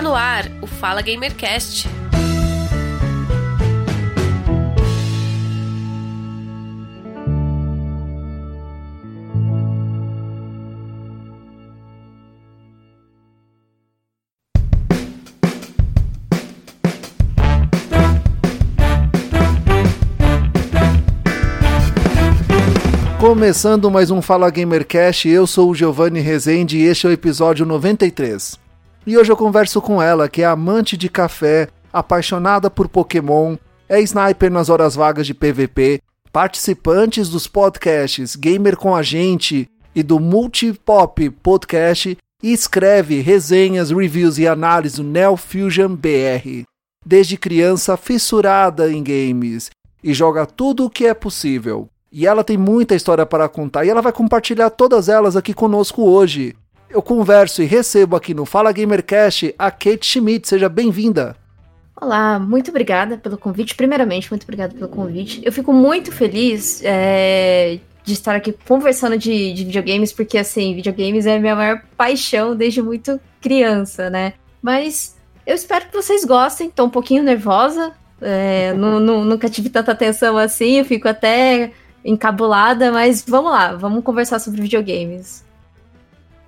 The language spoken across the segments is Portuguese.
Está no ar o Fala Gamercast. Começando mais um Fala Gamercast, eu sou o Giovanni Rezende e este é o episódio 93. E hoje eu converso com ela, que é amante de café, apaixonada por Pokémon, é sniper nas horas vagas de PVP, participantes dos podcasts Gamer com a Gente e do Multipop Podcast e escreve resenhas, reviews e análises do Neo Fusion BR. Desde criança fissurada em games e joga tudo o que é possível. E ela tem muita história para contar e ela vai compartilhar todas elas aqui conosco hoje. Eu converso e recebo aqui no Fala Gamercast a Kate Schmidt. Seja bem-vinda. Olá, muito obrigada pelo convite. Primeiramente, muito obrigada pelo convite. Eu fico muito feliz é, de estar aqui conversando de, de, videogames, porque, assim, videogames é a minha maior paixão desde muito criança, né? Mas eu espero que vocês gostem. Tô um pouquinho nervosa. É, nunca tive tanta atenção assim. Eu fico até encabulada, mas vamos lá, vamos conversar sobre videogames.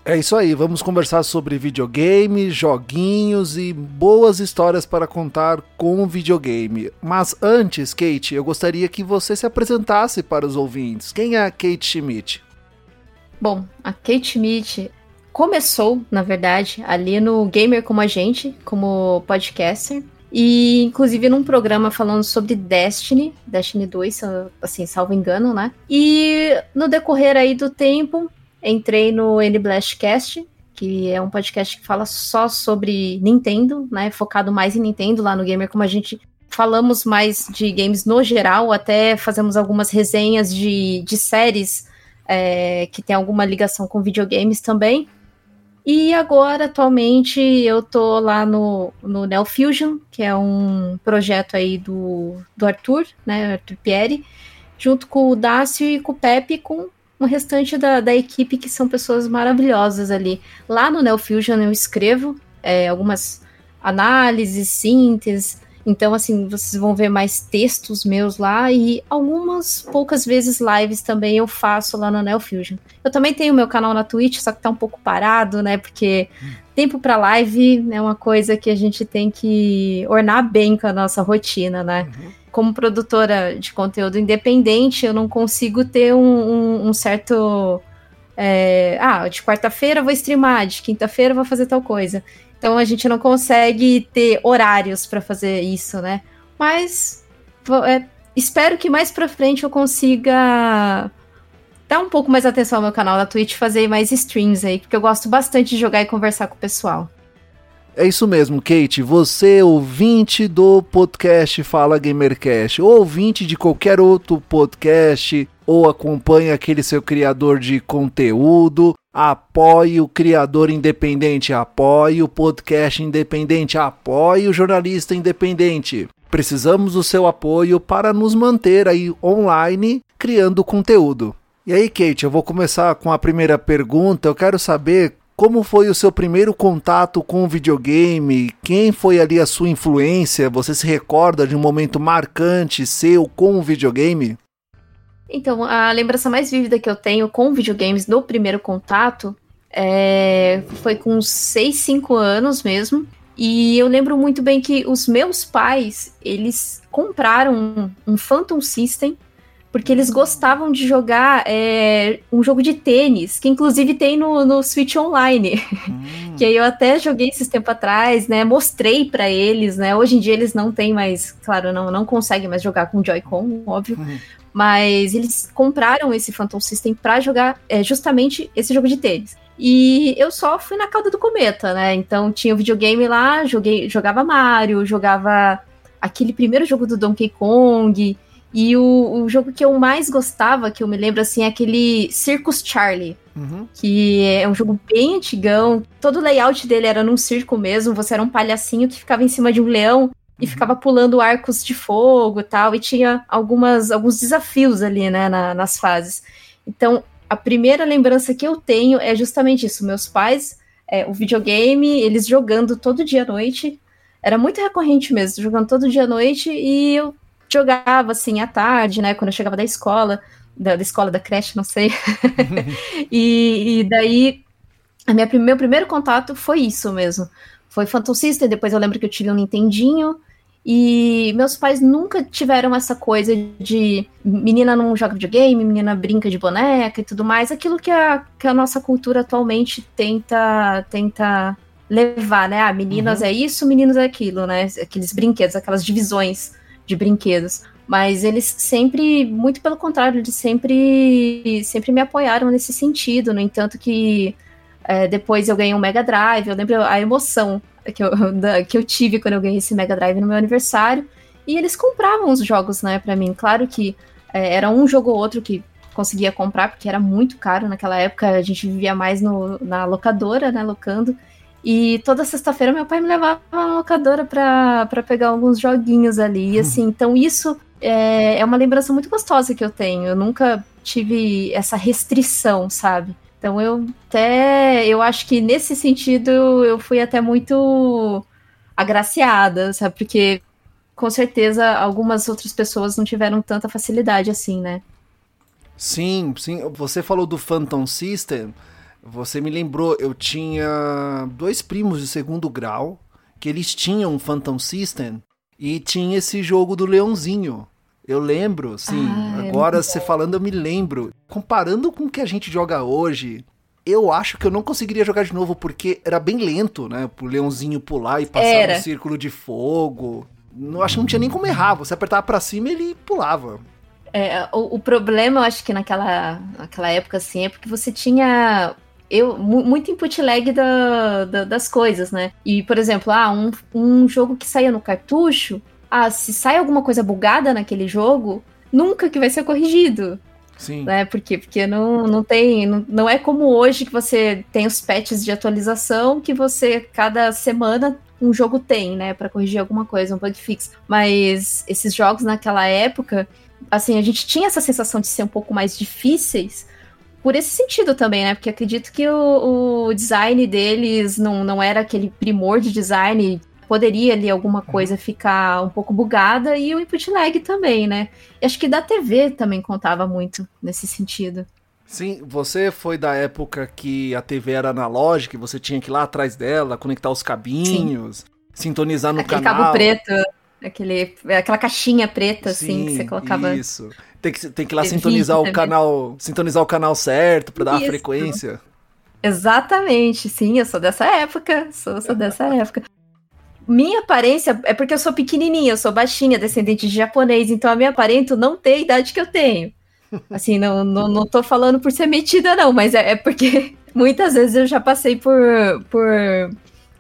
É isso aí, vamos conversar sobre videogame, joguinhos e boas histórias para contar com videogame. Mas antes, Kate, eu gostaria que você se apresentasse para os ouvintes. Quem é a Kate Schmidt? Bom, a Kate Schmidt começou, na verdade, ali no Gamer Como a Gente, como podcaster. E, inclusive, num programa falando sobre Destiny, Destiny 2, assim, salvo engano, né? E no decorrer aí do tempo, entrei no N-Blastcast, que é um podcast que fala só sobre Nintendo, né? Focado mais em Nintendo lá no Gamer, como a gente falamos mais de games no geral, até fazemos algumas resenhas de, de séries é, que tem alguma ligação com videogames também. E agora, atualmente, eu tô lá no, no Neo Fusion, que é um projeto aí do, do Arthur, né, Arthur Pieri, junto com o Dácio e com o Pepe, com o restante da, da equipe, que são pessoas maravilhosas ali. Lá no Neo Fusion eu escrevo é, algumas análises, síntese, então, assim, vocês vão ver mais textos meus lá e algumas poucas vezes lives também eu faço lá no Neo Fusion. Eu também tenho meu canal na Twitch, só que tá um pouco parado, né? Porque tempo para live é uma coisa que a gente tem que ornar bem com a nossa rotina, né? Uhum. Como produtora de conteúdo independente, eu não consigo ter um, um, um certo. É, ah, de quarta-feira vou streamar, de quinta-feira vou fazer tal coisa. Então a gente não consegue ter horários para fazer isso, né? Mas é, espero que mais para frente eu consiga dar um pouco mais atenção ao meu canal da Twitch, fazer mais streams aí, porque eu gosto bastante de jogar e conversar com o pessoal. É isso mesmo, Kate. Você, ouvinte do podcast Fala Gamercast, ou ouvinte de qualquer outro podcast, ou acompanha aquele seu criador de conteúdo, apoie o criador independente, apoie o podcast independente, apoie o jornalista independente. Precisamos do seu apoio para nos manter aí online criando conteúdo. E aí, Kate, eu vou começar com a primeira pergunta. Eu quero saber como foi o seu primeiro contato com o videogame? Quem foi ali a sua influência? Você se recorda de um momento marcante seu com o videogame? Então, a lembrança mais vívida que eu tenho com videogames no primeiro contato é, foi com 6, 5 anos mesmo. E eu lembro muito bem que os meus pais, eles compraram um, um Phantom System porque eles gostavam de jogar é, um jogo de tênis, que inclusive tem no, no Switch Online, hum. que aí eu até joguei esses tempo atrás, né, mostrei para eles, né, hoje em dia eles não têm mais, claro, não, não conseguem mais jogar com Joy-Con, óbvio, hum. Mas eles compraram esse Phantom System para jogar é, justamente esse jogo de tênis. E eu só fui na cauda do cometa, né? Então tinha o videogame lá, joguei, jogava Mario, jogava aquele primeiro jogo do Donkey Kong. E o, o jogo que eu mais gostava, que eu me lembro assim, é aquele Circus Charlie. Uhum. Que é um jogo bem antigão. Todo o layout dele era num circo mesmo. Você era um palhacinho que ficava em cima de um leão e ficava pulando arcos de fogo e tal, e tinha algumas, alguns desafios ali, né, na, nas fases. Então, a primeira lembrança que eu tenho é justamente isso. Meus pais é, o videogame, eles jogando todo dia à noite. Era muito recorrente mesmo, jogando todo dia à noite e eu jogava assim à tarde, né? Quando eu chegava da escola, da, da escola da creche, não sei. e, e, daí, a minha, meu primeiro contato foi isso mesmo. Foi Phantom System, depois eu lembro que eu tive um Nintendinho. E meus pais nunca tiveram essa coisa de menina não joga videogame, menina brinca de boneca e tudo mais, aquilo que a, que a nossa cultura atualmente tenta tenta levar, né? Ah, meninas uhum. é isso, meninos é aquilo, né? Aqueles brinquedos, aquelas divisões de brinquedos. Mas eles sempre, muito pelo contrário, eles sempre, sempre me apoiaram nesse sentido. No entanto, que é, depois eu ganhei um Mega Drive, eu lembro a emoção que eu, que eu tive quando eu ganhei esse Mega Drive no meu aniversário. E eles compravam os jogos, né, para mim. Claro que é, era um jogo ou outro que conseguia comprar, porque era muito caro naquela época. A gente vivia mais no, na locadora, né, locando. E toda sexta-feira meu pai me levava na locadora para pegar alguns joguinhos ali. E assim, então isso é, é uma lembrança muito gostosa que eu tenho. Eu nunca tive essa restrição, sabe? Então eu até eu acho que nesse sentido eu fui até muito agraciada, sabe? Porque com certeza algumas outras pessoas não tiveram tanta facilidade assim, né? Sim, sim. Você falou do Phantom System. Você me lembrou, eu tinha dois primos de segundo grau que eles tinham um Phantom System e tinha esse jogo do Leãozinho. Eu lembro, sim. Ah, é agora você falando, eu me lembro. Comparando com o que a gente joga hoje, eu acho que eu não conseguiria jogar de novo porque era bem lento, né? O leãozinho pular e passar era. no círculo de fogo. Não acho que não tinha nem como errar. Você apertava para cima e ele pulava. É, o, o, problema, eu acho que naquela, naquela época, assim, é porque você tinha eu, muito input lag da, da, das coisas, né? E, por exemplo, ah, um, um jogo que saía no cartucho, ah, se sai alguma coisa bugada naquele jogo, nunca que vai ser corrigido. Sim. Né? Por quê? Porque não, não tem. Não, não é como hoje que você tem os patches de atualização que você, cada semana, um jogo tem, né? para corrigir alguma coisa, um bug fix. Mas esses jogos naquela época, assim, a gente tinha essa sensação de ser um pouco mais difíceis por esse sentido também, né? Porque acredito que o, o, design deles não, não era aquele primor de design poderia ali alguma uhum. coisa ficar um pouco bugada e o input lag também, né? E acho que da TV também contava muito nesse sentido. Sim, você foi da época que a TV era analógica, e você tinha que ir lá atrás dela, conectar os cabinhos, Sim. sintonizar no Aquele canal. cabo preto, aquele, aquela caixinha preta, Sim, assim, que você colocava. Isso. Tem que, tem que ir lá sintonizar o canal. Sintonizar o canal certo para dar isso. a frequência. Exatamente, sim, eu sou dessa época. Sou, sou dessa época. Minha aparência é porque eu sou pequenininha, eu sou baixinha, descendente de japonês, então a minha aparento não tem a idade que eu tenho. Assim, não, não, não tô falando por ser metida, não, mas é, é porque muitas vezes eu já passei por, por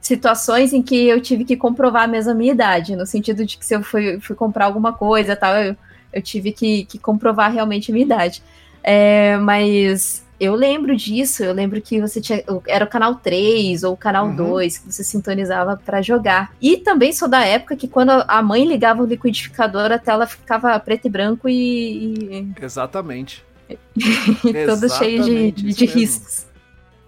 situações em que eu tive que comprovar mesmo a minha idade, no sentido de que se eu fui, fui comprar alguma coisa tal, eu, eu tive que, que comprovar realmente a minha idade. É, mas eu lembro disso, eu lembro que você tinha. Era o canal 3 ou o canal uhum. 2 que você sintonizava para jogar. E também sou da época que quando a mãe ligava o liquidificador, a tela ficava preto e branco e. Exatamente. e todo cheio de, de, de riscos.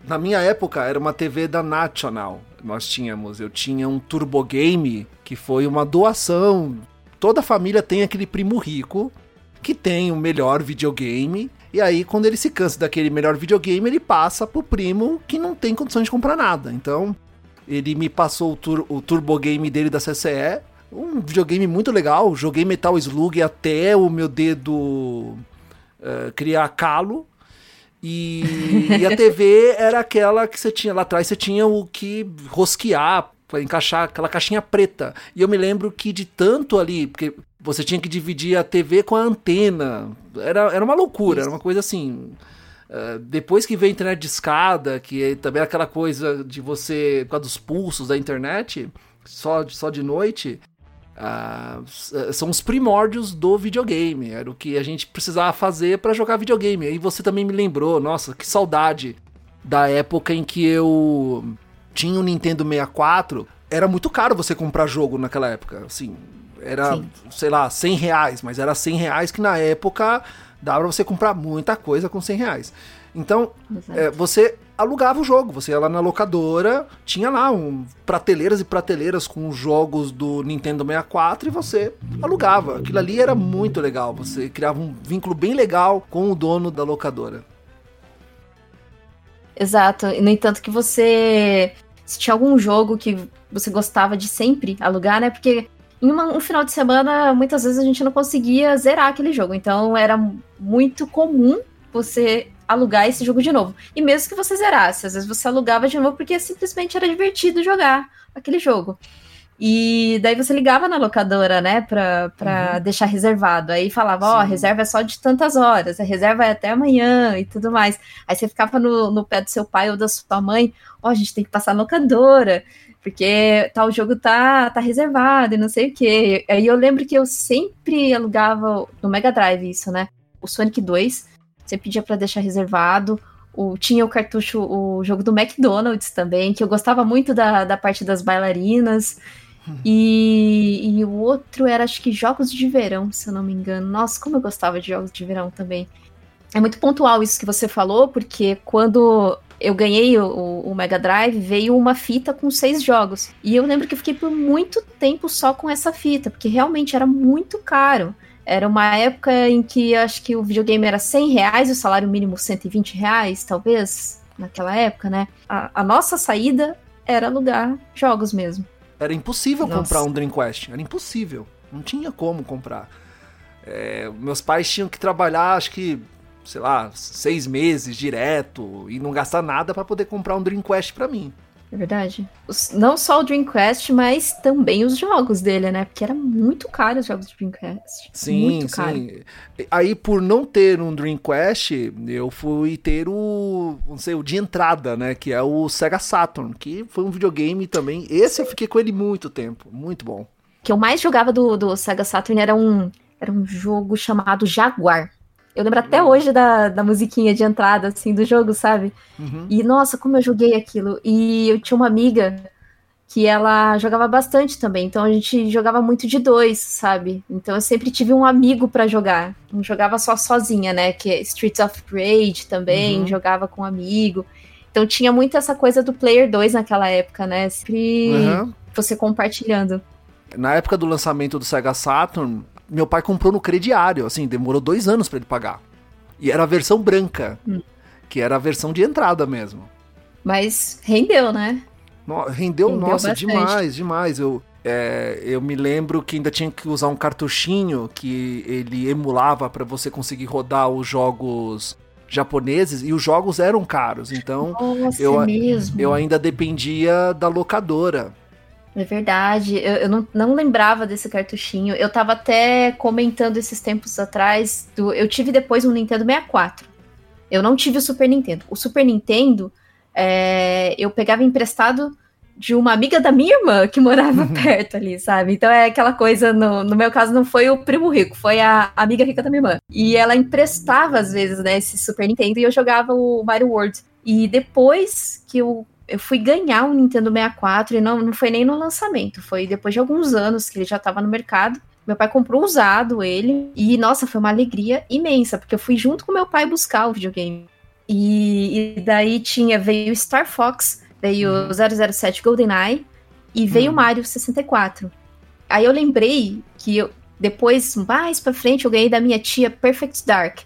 Na minha época era uma TV da National. Nós tínhamos, eu tinha um Turbo Game que foi uma doação. Toda família tem aquele primo rico que tem o melhor videogame e aí, quando ele se cansa daquele melhor videogame, ele passa pro primo que não tem condições de comprar nada. Então, ele me passou o, tur o Turbo Game dele da CCE. Um videogame muito legal. Joguei Metal Slug até o meu dedo uh, criar calo. E, e, a TV era aquela que você tinha lá atrás, você tinha o que rosquear encaixar aquela caixinha preta. E eu me lembro que de tanto ali, porque você tinha que dividir a TV com a antena. Era, era uma loucura, Isso. era uma coisa assim. Uh, depois que veio a internet de escada, que é também aquela coisa de você, por causa dos pulsos da internet, só, só de noite, uh, são os primórdios do videogame. Era o que a gente precisava fazer para jogar videogame. E você também me lembrou, nossa, que saudade da época em que eu tinha o um Nintendo 64. Era muito caro você comprar jogo naquela época, assim era, Sim. sei lá, 100 reais, mas era 100 reais que na época dava pra você comprar muita coisa com 100 reais. Então, é, você alugava o jogo. Você ia lá na locadora, tinha lá um, prateleiras e prateleiras com jogos do Nintendo 64 e você alugava. Aquilo ali era muito legal. Você criava um vínculo bem legal com o dono da locadora. Exato. No entanto, que você. Se tinha algum jogo que você gostava de sempre alugar, né? Porque em uma, um final de semana, muitas vezes a gente não conseguia zerar aquele jogo. Então era muito comum você alugar esse jogo de novo. E mesmo que você zerasse, às vezes você alugava de novo porque simplesmente era divertido jogar aquele jogo. E daí você ligava na locadora, né, pra, pra uhum. deixar reservado. Aí falava, ó, oh, reserva é só de tantas horas, a reserva é até amanhã e tudo mais. Aí você ficava no, no pé do seu pai ou da sua mãe, ó, oh, a gente tem que passar na locadora, porque tal jogo tá, tá reservado e não sei o quê. Aí eu lembro que eu sempre alugava no Mega Drive isso, né? O Sonic 2, você pedia para deixar reservado. O, tinha o cartucho, o jogo do McDonald's também, que eu gostava muito da, da parte das bailarinas. E, e o outro era, acho que Jogos de Verão, se eu não me engano. Nossa, como eu gostava de Jogos de Verão também. É muito pontual isso que você falou, porque quando eu ganhei o, o, Mega Drive, veio uma fita com seis jogos. E eu lembro que eu fiquei por muito tempo só com essa fita, porque realmente era muito caro. Era uma época em que acho que o videogame era 100 reais, o salário mínimo 120 reais, talvez, naquela época, né? A, a nossa saída era alugar jogos mesmo. Era impossível Nossa. comprar um Dreamcast. Era impossível. Não tinha como comprar. É, meus pais tinham que trabalhar, acho que, sei lá, seis meses direto e não gastar nada para poder comprar um Dreamcast para mim. É verdade. Os, não só o Dreamcast, mas também os jogos dele, né? Porque era muito caro os jogos do Dreamcast. Sim, muito caro. sim. Aí, por não ter um Dreamcast, eu fui ter o, não sei, o de entrada, né? Que é o Sega Saturn, que foi um videogame também. Esse eu fiquei com ele muito tempo. Muito bom. O que eu mais jogava do, do Sega Saturn era um, era um jogo chamado Jaguar. Eu lembro até uhum. hoje da, da musiquinha de entrada, assim, do jogo, sabe? Uhum. E, nossa, como eu joguei aquilo. E eu tinha uma amiga que ela jogava bastante também. Então a gente jogava muito de dois, sabe? Então eu sempre tive um amigo para jogar. Não jogava só sozinha, né? Que é Streets of Rage também, uhum. jogava com um amigo. Então tinha muito essa coisa do Player 2 naquela época, né? Sempre uhum. você compartilhando. Na época do lançamento do Sega Saturn, meu pai comprou no crediário, assim, demorou dois anos para ele pagar. E era a versão branca, hum. que era a versão de entrada mesmo. Mas rendeu, né? No, rendeu, rendeu, nossa, bastante. demais, demais. Eu, é, eu me lembro que ainda tinha que usar um cartuchinho que ele emulava para você conseguir rodar os jogos japoneses e os jogos eram caros, então Nossa, eu, é eu ainda dependia da locadora. É verdade, eu, eu, não, não lembrava desse cartuchinho. Eu tava até comentando esses tempos atrás. Do, eu tive depois um Nintendo 64. Eu não tive o Super Nintendo. O Super Nintendo, é, eu pegava emprestado de uma amiga da minha irmã que morava perto ali, sabe? Então é aquela coisa, no, no meu caso, não foi o primo rico, foi a amiga rica da minha irmã. E ela emprestava, às vezes, né, esse Super Nintendo e eu jogava o Mario World. E depois que eu eu fui ganhar um Nintendo 64 e não, não foi nem no lançamento, foi depois de alguns anos que ele já estava no mercado. Meu pai comprou usado ele e, nossa, foi uma alegria imensa, porque eu fui junto com meu pai buscar o videogame. E, e daí tinha, veio Star Fox, veio uhum. 007 GoldenEye e veio uhum. Mario 64. Aí eu lembrei que eu, depois, mais pra frente, eu ganhei da minha tia Perfect Dark.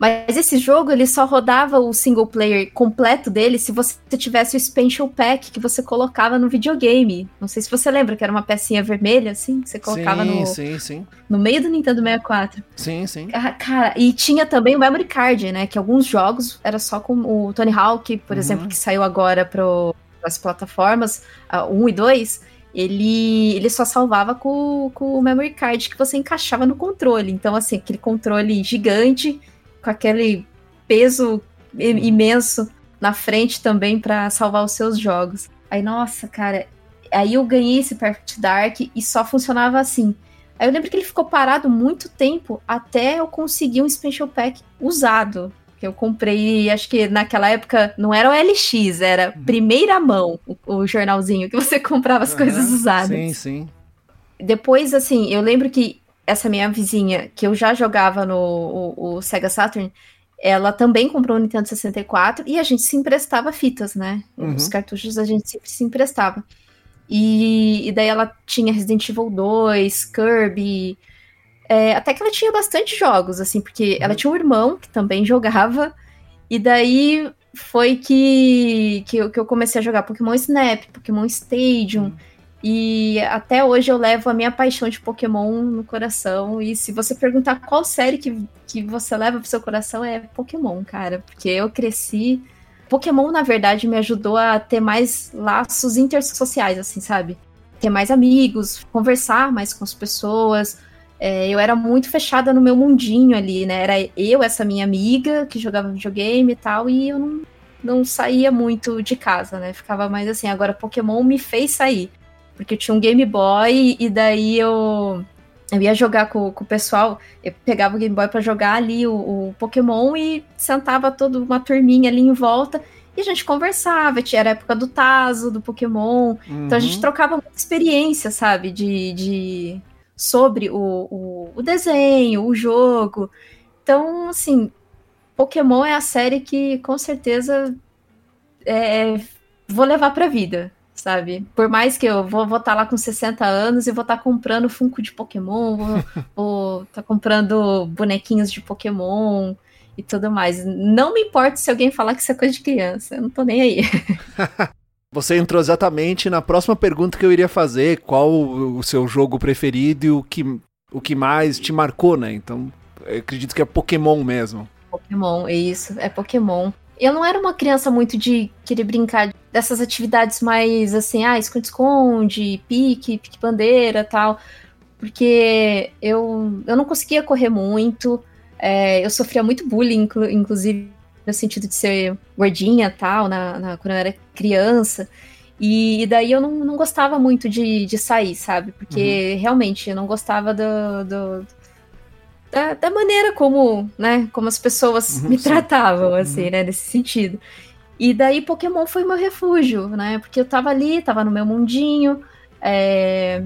Mas esse jogo, ele só rodava o single player completo dele se você tivesse o expansion pack que você colocava no videogame. Não sei se você lembra que era uma pecinha vermelha, assim, que você colocava sim, no, sim, sim. no meio do Nintendo 64. Sim, sim. Ah, cara, e tinha também o memory card, né? Que alguns jogos era só com o Tony Hawk, por uhum. exemplo, que saiu agora para as plataformas, uh, 1 e 2 ele, ele só salvava com, com o memory card que você encaixava no controle. Então, assim, aquele controle gigante com aquele peso imenso na frente também para salvar os seus jogos. Aí, nossa, cara, aí eu ganhei esse Perfect Dark e só funcionava assim. Aí eu lembro que ele ficou parado muito tempo até eu conseguir um Special Pack usado. Que eu comprei, acho que naquela época não era o LX, era uhum. primeira mão o, o jornalzinho que você comprava as uhum, coisas usadas. Sim, sim. Depois, assim, eu lembro que essa minha vizinha, que eu já jogava no o, o Sega Saturn, ela também comprou o Nintendo 64 e a gente se emprestava fitas, né? Uhum. Os cartuchos a gente sempre se emprestava. E, e daí ela tinha Resident Evil 2, Kirby. É, até que ela tinha bastante jogos, assim, porque uhum. ela tinha um irmão que também jogava. E daí foi que, que, eu, que eu comecei a jogar Pokémon Snap, Pokémon Stadium. Uhum. E até hoje eu levo a minha paixão de Pokémon no coração. E se você perguntar qual série que, que você leva pro seu coração, é Pokémon, cara. Porque eu cresci. Pokémon, na verdade, me ajudou a ter mais laços intersociais, assim, sabe? Ter mais amigos, conversar mais com as pessoas. É, eu era muito fechada no meu mundinho ali, né? Era eu, essa minha amiga, que jogava videogame e tal, e eu não, não saía muito de casa, né? Ficava mais assim. Agora, Pokémon me fez sair porque eu tinha um Game Boy e daí eu, eu ia jogar com, com o pessoal, eu pegava o Game Boy para jogar ali o, o, Pokémon e sentava toda uma turminha ali em volta e a gente conversava, tinha a época do Tazo, do Pokémon, uhum. então a gente uhum. trocava muita experiência, sabe, de, de sobre o, o, o desenho, o jogo. Então, assim, Pokémon é a série que com certeza é, vou levar pra vida sabe? Por mais que eu vou estar tá lá com 60 anos e vou estar tá comprando Funko de Pokémon, vou estar tá comprando bonequinhos de Pokémon e tudo mais. Não me importa se alguém falar que isso é coisa de criança, eu não tô nem aí. Você entrou exatamente na próxima pergunta que eu iria fazer, qual o seu jogo preferido e o que, o que mais te marcou, né? Então, acredito que é Pokémon mesmo. Pokémon, é isso, é Pokémon. Eu não era uma criança muito de querer brincar dessas atividades mais assim, ah, esconde-esconde, pique, pique-bandeira tal. Porque eu, eu não conseguia correr muito, é, eu sofria muito bullying, inclusive no sentido de ser gordinha tal, na, na quando eu era criança. E, e, daí eu não, não gostava muito de, de sair, sabe? Porque uhum. realmente eu não gostava do, do, da, da maneira como, né, como as pessoas uhum, me sim. tratavam, assim, uhum. né, nesse sentido. E daí Pokémon foi meu refúgio, né, porque eu tava ali, tava no meu mundinho, é,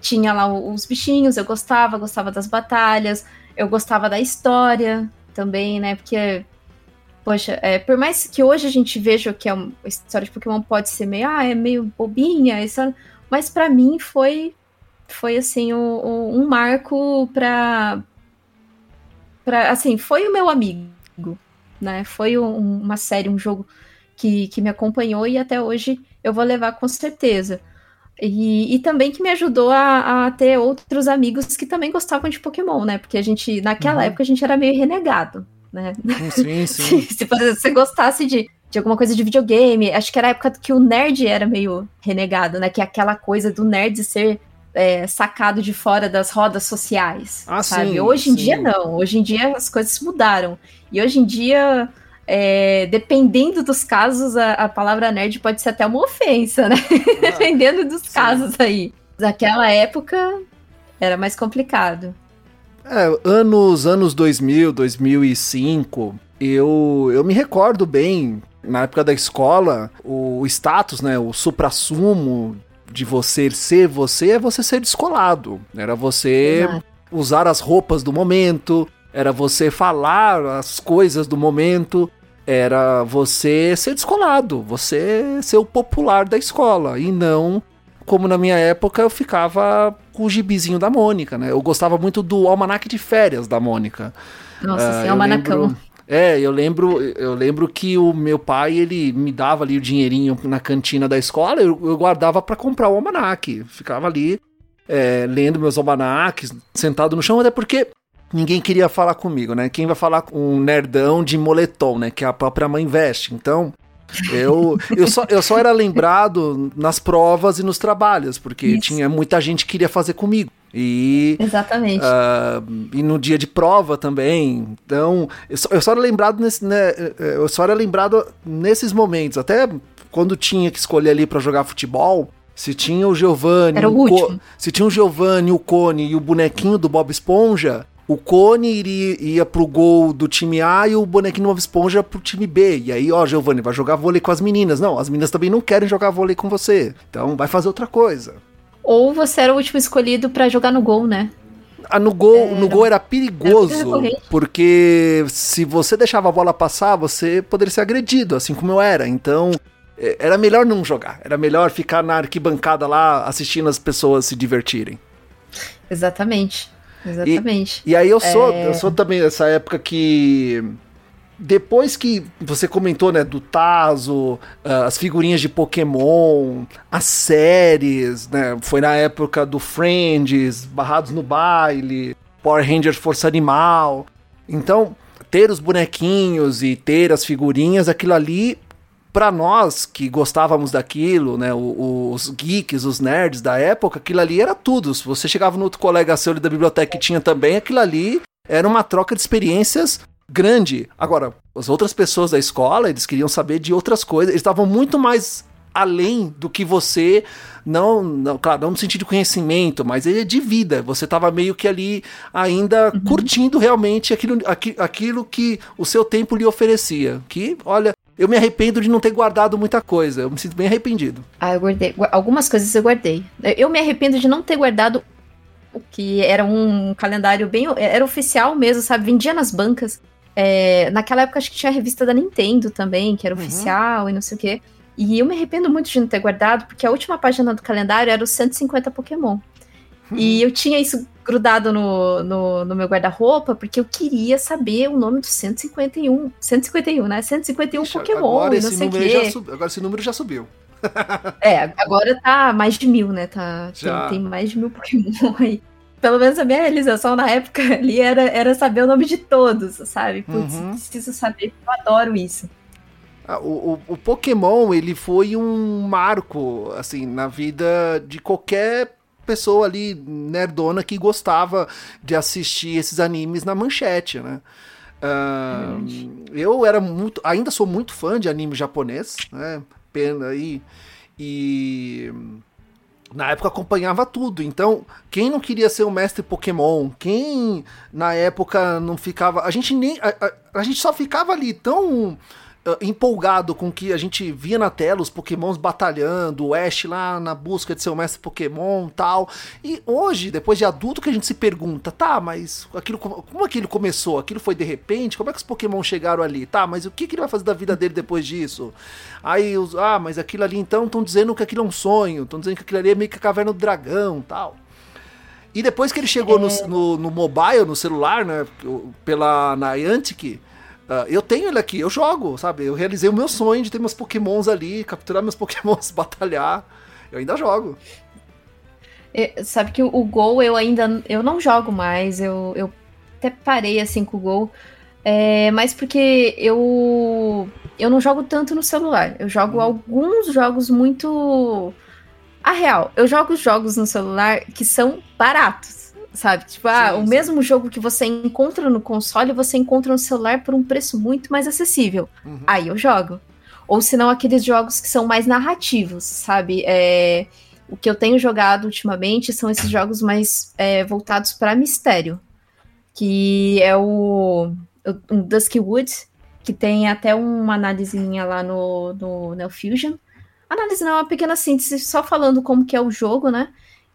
tinha lá os bichinhos, eu gostava, gostava das batalhas, eu gostava da história também, né, porque, poxa, é, por mais que hoje a gente veja que é a história de Pokémon pode ser meio, ah, é meio bobinha, isso, mas para mim foi, foi assim, um, um marco para Pra, assim, foi o meu amigo, né? Foi um, uma série, um jogo que, que me acompanhou e até hoje eu vou levar com certeza. E, e também que me ajudou a, a, ter outros amigos que também gostavam de Pokémon, né? Porque a gente, naquela uhum. época, a gente era meio renegado, né? Sim, sim. se, se você gostasse de, de alguma coisa de videogame, acho que era a época que o nerd era meio renegado, né? Que é aquela coisa do nerd ser é, sacado de fora das rodas sociais, ah, sabe? Sim, hoje em sim. dia não, hoje em dia as coisas mudaram. E hoje em dia, é, dependendo dos casos, a, a, palavra nerd pode ser até uma ofensa, né? Ah, dependendo dos sim. casos aí. Naquela época era mais complicado. É, anos, anos 2000, 2005, eu, eu me recordo bem, na época da escola, o status, né, o supra-sumo de você ser você é você ser descolado. Era você Exato. usar as roupas do momento, era você falar as coisas do momento, era você ser descolado, você ser o popular da escola e não como na minha época eu ficava com o gibizinho da Mônica, né? Eu gostava muito do almanaque de férias da Mônica. Nossa, uh, sim, almanacão. Lembro... É, eu lembro, eu lembro que o meu pai, ele me dava ali o dinheirinho na cantina da escola, eu, eu guardava para comprar o almanac. Ficava ali é, lendo meus almanacs, sentado no chão, até porque ninguém queria falar comigo, né? Quem vai falar com um nerdão de moletom, né? Que a própria mãe veste. Então, eu, eu, só, eu só era lembrado nas provas e nos trabalhos, porque Isso. tinha muita gente que queria fazer comigo. E, Exatamente. Uh, e no dia de prova também. Então, eu só, eu só era lembrado nesse, né, eu só era lembrado nesses momentos. Até quando tinha que escolher ali para jogar futebol, se tinha o Giovanni, se tinha o Giovanni, o Cone e o bonequinho do Bob Esponja, o Cone iria, ia pro gol do time A e o bonequinho Bob Esponja pro time B. E aí, ó, Giovanni, vai jogar vôlei com as meninas. Não, as meninas também não querem jogar vôlei com você. Então vai fazer outra coisa. Ou você era o último escolhido para jogar no gol, né? Ah, no gol, era, no gol era perigoso, era porque se você deixava a bola passar, você poderia ser agredido, assim como eu era. Então, é, era melhor não jogar. Era melhor ficar na arquibancada lá assistindo as pessoas se divertirem. Exatamente. Exatamente. E, e aí eu sou, é... eu sou também dessa época que depois que você comentou, né, do Tazo, uh, as figurinhas de Pokémon, as séries, né, foi na época do Friends, Barrados no Baile, Power Rangers Força Animal. Então, ter os bonequinhos e ter as figurinhas, aquilo ali para nós que gostávamos daquilo, né, os geeks, os nerds da época, aquilo ali era tudo. Se você chegava no outro colega seu da biblioteca que tinha também, aquilo ali era uma troca de experiências grande. Agora, as outras pessoas da escola, eles queriam saber de outras coisas, eles estavam muito mais além do que você, não, não, claro, não no sentido de conhecimento, mas é de vida. Você estava meio que ali ainda uhum. curtindo realmente aquilo, aquilo que o seu tempo lhe oferecia. Que, olha, eu me arrependo de não ter guardado muita coisa. Eu me sinto bem arrependido. Ah, eu guardei. Algumas coisas eu guardei. Eu me arrependo de não ter guardado o que era um calendário bem. Era oficial mesmo, sabe? Vendia nas bancas. É, naquela época acho que tinha a revista da Nintendo também, que era uhum. oficial e não sei o quê. E eu me arrependo muito de não ter guardado, porque a última página do calendário era os 150 Pokémon. Uhum. E eu tinha isso grudado no, no, no meu guarda-roupa, porque eu queria saber o nome dos 151. 151, né? 151 Ixi, Pokémon agora e não sei o quê. agora esse número já subiu. é, agora tá mais de mil, né? Tá, tem, tem, mais de mil Pokémon aí. Pelo menos a minha realização na época ali era, era saber o nome de todos, sabe? Putz, uhum. preciso saber, eu adoro isso. Ah, o, o, o Pokémon, ele foi um marco, assim, na vida de qualquer pessoa ali nerdona que gostava de assistir esses animes na manchete, né? Uh, eu era muito, ainda sou muito fã de anime japonês, né? Pena aí. E, na época acompanhava tudo. Então, quem não queria ser o mestre Pokémon? Quem na época não ficava, a gente nem a, a, a gente só ficava ali tão empolgado com que a gente via na tela os pokémons batalhando, o Ash lá na busca de seu mestre Pokémon tal. E hoje, depois de adulto, que a gente se pergunta, tá, mas aquilo como aquilo começou? Aquilo foi de repente? Como é que os Pokémon chegaram ali? Tá, mas o que, que ele vai fazer da vida dele depois disso? Aí, os, ah, mas aquilo ali então estão dizendo que aquilo é um sonho, estão dizendo que aquilo ali é meio que a caverna do dragão tal. E depois que ele chegou é... no, no, no, mobile, no celular, né, pela Niantic, Uh, eu tenho ele aqui, eu jogo, sabe? Eu realizei o meu sonho de ter meus pokémons ali, capturar meus pokémons, batalhar. Eu ainda jogo. É, sabe que o, Gol eu ainda eu não jogo mais, eu, eu até parei assim com o Gol, é, mas porque eu eu não jogo tanto no celular. Eu jogo hum. alguns jogos muito a real. Eu jogo jogos no celular que são baratos sabe? Tipo, ah, sim, o sim. mesmo jogo que você encontra no console, você encontra no celular por um preço muito mais acessível. Uhum. Aí eu jogo. Ou se não, aqueles jogos que são mais narrativos, sabe? É, o que eu tenho jogado ultimamente são esses jogos mais é, voltados para mistério. Que é o, o Dusky Wood, que tem até uma análisezinha lá no, no Neo Fusion. Análise não, é uma pequena síntese, só falando como que é o jogo, né?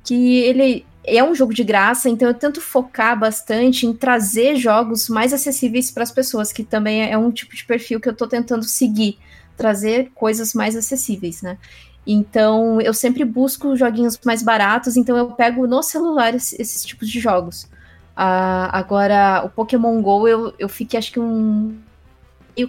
Que ele é um jogo de graça, então eu tento focar bastante em trazer jogos mais acessíveis para as pessoas, que também é um tipo de perfil que eu estou tentando seguir, trazer coisas mais acessíveis, né? Então eu sempre busco joguinhos mais baratos, então eu pego no celular esses, esses tipos de jogos. Uh, agora, o Pokémon GO eu, eu fiquei acho que um.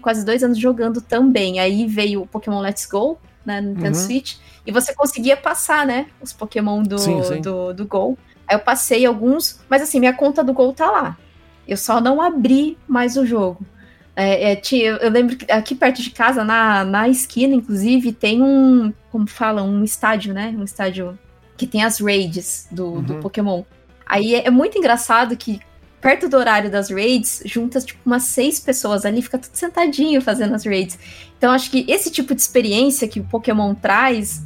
quase dois anos jogando também. Aí veio o Pokémon Let's Go, né, no Nintendo uhum. Switch, e você conseguia passar, né, os Pokémon do, sim, sim. do, do Go. Aí eu passei alguns, mas assim, minha conta do Gol tá lá. Eu só não abri mais o jogo. É, é, tinha, eu lembro que aqui perto de casa, na, na esquina, inclusive, tem um, como fala, um estádio, né? Um estádio que tem as raids do, uhum. do Pokémon. Aí é, é, muito engraçado que perto do horário das raids, juntas tipo umas seis pessoas ali, fica tudo sentadinho fazendo as raids. Então acho que esse tipo de experiência que o Pokémon traz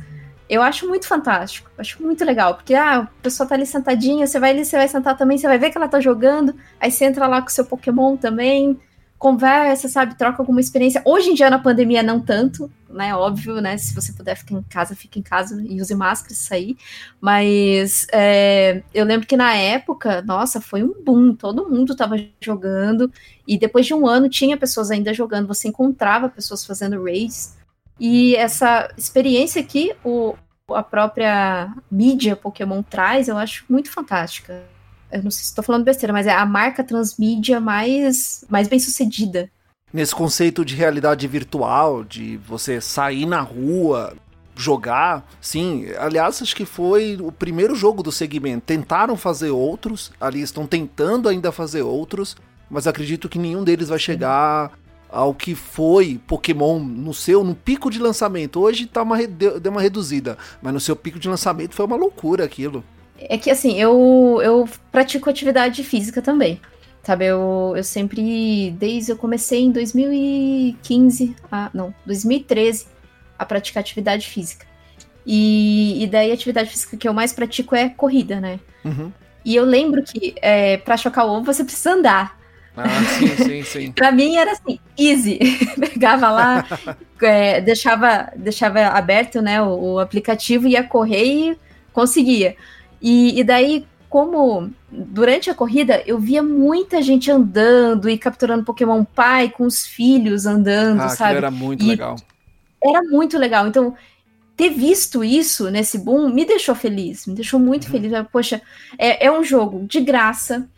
eu acho muito fantástico, acho muito legal, porque ah, a pessoa tá ali sentadinha, você vai ali, você vai sentar também, você vai ver que ela tá jogando, aí você entra lá com seu Pokémon também, conversa, sabe? Troca alguma experiência. Hoje em dia, na pandemia, não tanto, né? Óbvio, né? Se você puder ficar em casa, fique em casa e use máscara isso aí. Mas é, eu lembro que na época, nossa, foi um boom. Todo mundo tava jogando. E depois de um ano, tinha pessoas ainda jogando. Você encontrava pessoas fazendo raids. E essa experiência que o, a própria mídia Pokémon traz, eu acho muito fantástica eu não sei se estou falando besteira, mas é a marca transmídia mais, mais bem sucedida. Nesse conceito de realidade virtual, de você sair na rua, jogar, sim. Aliás, acho que foi o primeiro jogo do segmento. Tentaram fazer outros, ali estão tentando ainda fazer outros, mas acredito que nenhum deles vai chegar ao que foi Pokémon no seu no pico de lançamento. Hoje tá uma, deu uma reduzida, mas no seu pico de lançamento foi uma loucura aquilo. É que assim, eu, eu pratico atividade física também. Sabe, eu, eu sempre, desde eu comecei em 2015, a, não, 2013, a praticar atividade física. E, e daí a atividade física que eu mais pratico é corrida, né? Uhum. E eu lembro que é, para chocar o ovo você precisa andar. Ah, sim, sim, sim. pra mim era assim, easy. Pegava lá, é, deixava, deixava aberto né, o, o aplicativo, ia correr e conseguia. E, e daí, como durante a corrida eu via muita gente andando e capturando Pokémon pai com os filhos andando, ah, sabe? Era muito e legal. Era muito legal. Então, ter visto isso nesse boom me deixou feliz, me deixou muito uhum. feliz. Poxa, é, é um jogo de graça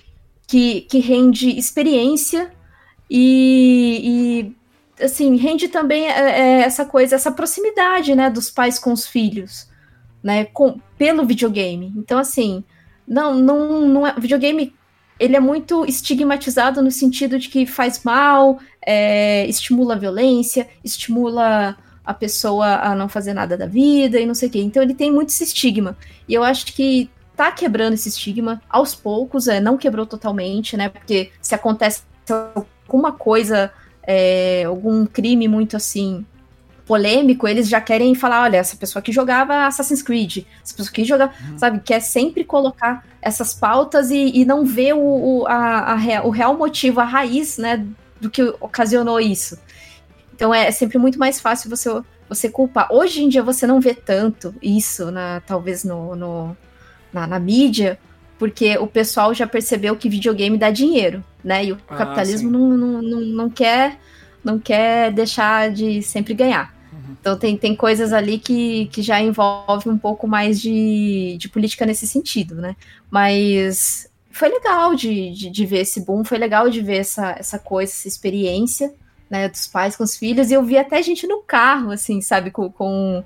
que, que rende experiência e, e assim, rende também é, é essa coisa, essa proximidade, né, dos pais com os filhos né, com, pelo videogame. Então, assim, não, não, não é, videogame ele é muito estigmatizado no sentido de que faz mal, é, estimula a violência, estimula a pessoa a não fazer nada da vida e não sei o quê. Então ele tem muito esse estigma. E eu acho que tá quebrando esse estigma aos poucos, é, não quebrou totalmente, né? Porque se acontece alguma coisa, é, algum crime muito assim polêmico, eles já querem falar, olha, essa pessoa que jogava Assassin's Creed, essa pessoa que joga, uhum. sabe, quer sempre colocar essas pautas e, e não ver o, o, a, a, o real motivo, a raiz, né, do que ocasionou isso. Então é, é sempre muito mais fácil você, você culpar. Hoje em dia você não vê tanto isso, na, talvez no, no na, na mídia, porque o pessoal já percebeu que videogame dá dinheiro, né? E o ah, capitalismo não, não, não, não, quer não quer deixar de sempre ganhar. Então tem, tem coisas ali que, que já envolve um pouco mais de, de política nesse sentido, né? Mas foi legal de, de, de, ver esse boom, foi legal de ver essa, essa coisa, essa experiência, né, dos pais com os filhos, e eu vi até gente no carro, assim, sabe, com, com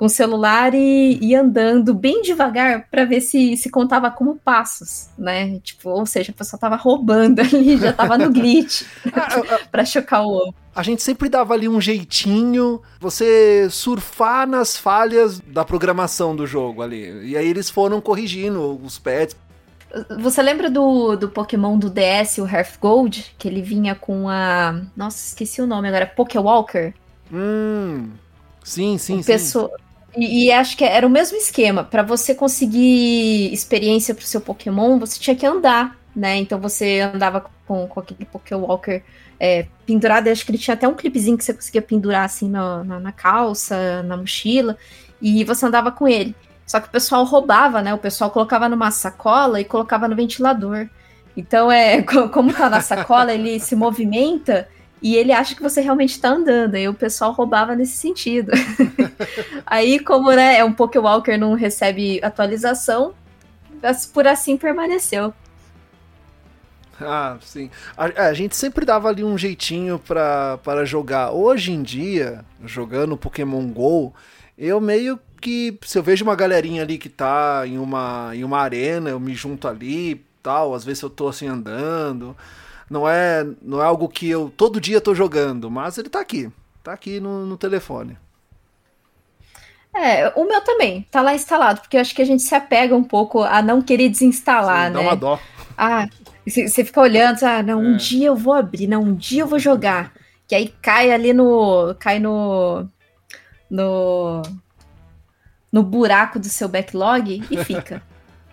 com o celular e, e andando bem devagar para ver se se contava como passos, né? Tipo, ou seja, a pessoa tava roubando ali, já tava no glitch para chocar o ovo. A gente sempre dava ali um jeitinho, você surfar nas falhas da programação do jogo ali. E aí eles foram corrigindo os pets. Você lembra do, do Pokémon do DS, o Hearth Gold? Que ele vinha com a. Nossa, esqueci o nome agora. Pokéwalker? Hum. Sim, sim, sim. E, e, acho que era o mesmo esquema. Para você conseguir experiência pro seu Pokémon, você tinha que andar, né? Então você andava com, com aquele Pokéwalker é, pendurado. acho que ele tinha até um clipezinho que você conseguia pendurar assim na, na, na, calça, na mochila. E você andava com ele. Só que o pessoal roubava, né? O pessoal colocava numa sacola e colocava no ventilador. Então, é como tá na sacola, ele se movimenta e ele acha que você realmente está andando, e o pessoal roubava nesse sentido. Aí, como né, é um Pokéwalker não recebe atualização, por assim permaneceu. Ah, sim. A, é, a, gente sempre dava ali um jeitinho para jogar. Hoje em dia, jogando Pokémon GO, eu meio que. Se eu vejo uma galerinha ali que tá em uma, em uma arena, eu me junto ali tal. Às vezes eu tô assim andando não é, não é algo que eu todo dia tô jogando, mas ele tá aqui. Tá aqui no, no telefone. É, o meu também, tá lá instalado, porque eu acho que a gente se apega um pouco a não querer desinstalar, Sim, né? Dá uma dó. Ah, você fica olhando, ah, não, um é. dia eu vou abrir, não, um dia eu vou jogar. Que aí cai ali no. cai no. no. no buraco do seu backlog e fica.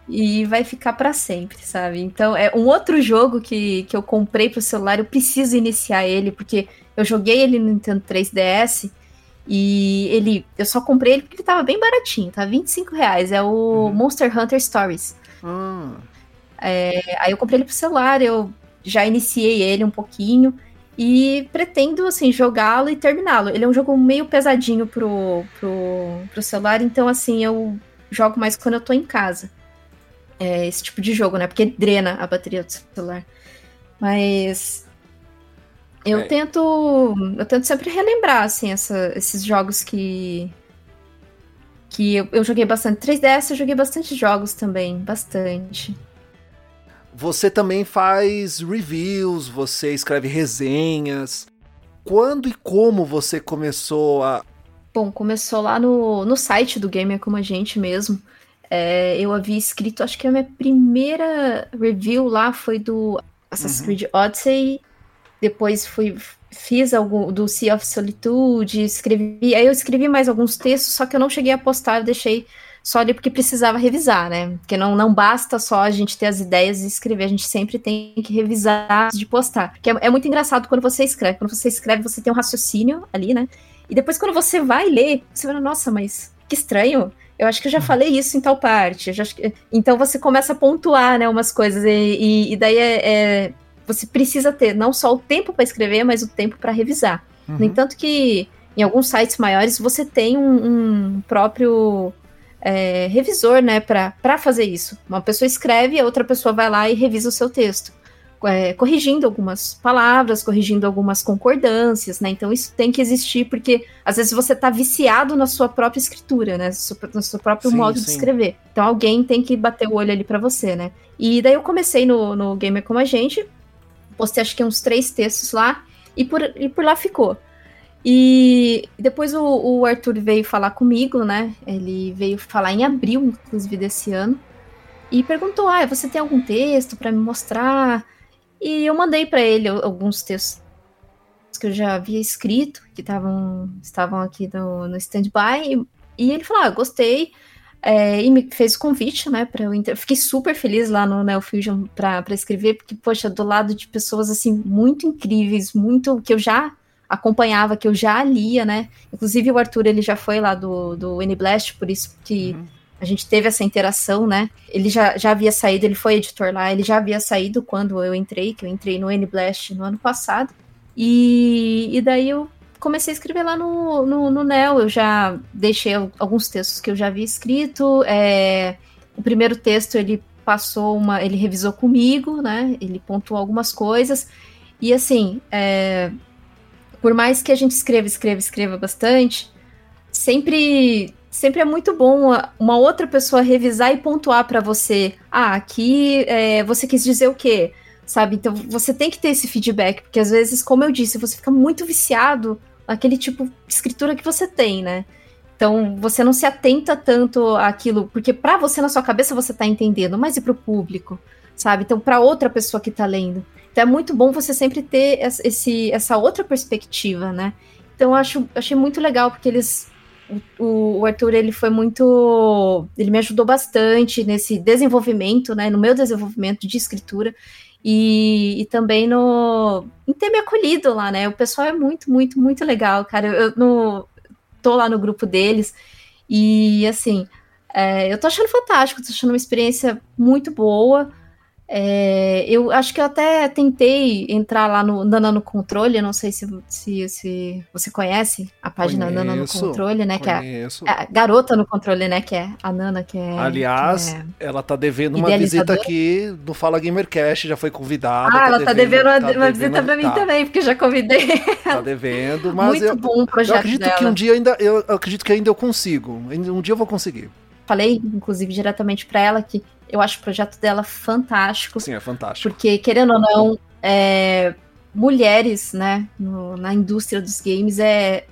E vai ficar para sempre, sabe? Então é um outro jogo que, que eu comprei pro celular, eu preciso iniciar ele, porque eu joguei ele no Nintendo 3DS e ele. Eu só comprei ele porque ele tava bem baratinho, tá? 25 reais. É o uhum. Monster Hunter Stories. Hum. É, aí eu comprei ele pro celular, eu já iniciei ele um pouquinho e pretendo, assim, jogá-lo e terminá-lo. Ele é um jogo meio pesadinho pro, pro, pro celular, então, assim, eu jogo mais quando eu tô em casa. É esse tipo de jogo, né? Porque drena a bateria do celular. Mas eu é. tento. Eu tento sempre relembrar, assim, essa, esses jogos que. Que eu, eu joguei bastante. 3DS eu joguei bastante jogos também. Bastante. Você também faz reviews, você escreve resenhas. Quando e como você começou a. Bom, começou lá no, no site do Gamer Como a Gente mesmo. É, eu havia escrito, acho que a minha primeira review lá foi do Assassin's uhum. Creed Odyssey. Depois fui, fiz algum do Sea of Solitude, escrevi. Aí eu escrevi mais alguns textos, só que eu não cheguei a postar, eu deixei só ali porque precisava revisar, né? Porque não, não basta só a gente ter as ideias e escrever, a gente sempre tem que revisar antes de postar. Porque é, é muito engraçado quando você escreve. Quando você escreve, você tem um raciocínio ali, né? E depois, quando você vai ler, você fala, nossa, mas que estranho. Eu acho que eu já falei isso em tal parte. Então você começa a pontuar, né, umas coisas. E, e, e daí é, é, você precisa ter não só o tempo para escrever, mas o tempo para revisar. Uhum. No entanto que em alguns sites maiores você tem um, um próprio é, revisor, né, para fazer isso. Uma pessoa escreve, a outra pessoa vai lá e revisa o seu texto, é, corrigindo algumas palavras, corrigindo algumas concordâncias, né? Então isso tem que existir, porque às vezes você está viciado na sua própria escritura, né? No seu próprio sim, modo sim. de escrever. Então alguém tem que bater o olho ali para você, né? E daí eu comecei no, no Gamer Como a Gente, postei acho que uns três textos lá, e por, e por lá ficou. E depois o, o, Arthur veio falar comigo, né? Ele veio falar em abril, inclusive, desse ano. E perguntou: Ah, você tem algum texto para me mostrar? E eu mandei para ele alguns textos que eu já havia escrito, que tavam, estavam aqui no, no stand-by. E ele falou: Ah, gostei. É, e me fez o convite, né, para eu eu fiquei super feliz lá no Neo Fusion para escrever, porque poxa, do lado de pessoas assim muito incríveis, muito que eu já acompanhava, que eu já lia, né? Inclusive o Arthur, ele já foi lá do, do N-Blast, por isso que uhum. A gente teve essa interação, né? Ele já, já havia saído, ele foi editor lá, ele já havia saído quando eu entrei, que eu entrei no N-Blast no ano passado. E, e daí eu comecei a escrever lá no, no, no Neo, eu já deixei alguns textos que eu já havia escrito, é, o primeiro texto ele passou uma, ele revisou comigo, né? Ele pontuou algumas coisas. E assim, é, por mais que a gente escreva, escreva, escreva bastante, sempre sempre é muito bom uma outra pessoa revisar e pontuar para você. Ah, aqui é, você quis dizer o quê? Sabe? Então você tem que ter esse feedback, porque às vezes, como eu disse, você fica muito viciado naquele tipo de escritura que você tem, né? Então você não se atenta tanto àquilo, porque para você na sua cabeça você tá entendendo, mas e para o público, sabe? Então para outra pessoa que tá lendo. Então é muito bom você sempre ter esse, essa outra perspectiva, né? Então eu acho, achei muito legal, porque eles. O, o Arthur ele foi muito. Ele me ajudou bastante nesse desenvolvimento, né? No meu desenvolvimento de escritura. E, e, também no em ter me acolhido lá, né? O pessoal é muito, muito, muito legal, cara. Eu, no, tô lá no grupo deles e assim, é, eu tô achando fantástico, tô achando uma experiência muito boa. É, eu acho que eu até tentei entrar lá no Nana no Controle, não sei se, se, se você conhece a página conheço, Nana no Controle, né? Conheço. Que é, é Garota no Controle, né? Que é a Nana, que é. Aliás, que é ela tá devendo uma visita aqui no Fala Gamercast, já foi convidada. Ah, tá ela tá devendo, tá devendo uma, tá visita pra mim tá. também, porque eu já convidei. Tá devendo, mas. Muito eu, bom o projeto. Eu acredito dela. que um dia ainda. Eu acredito que ainda eu consigo. Um dia eu vou conseguir. Falei, inclusive, diretamente para ela que eu acho o projeto dela fantástico. Sim, é fantástico. Porque, querendo ou não, é, mulheres, né, no, na indústria dos games é.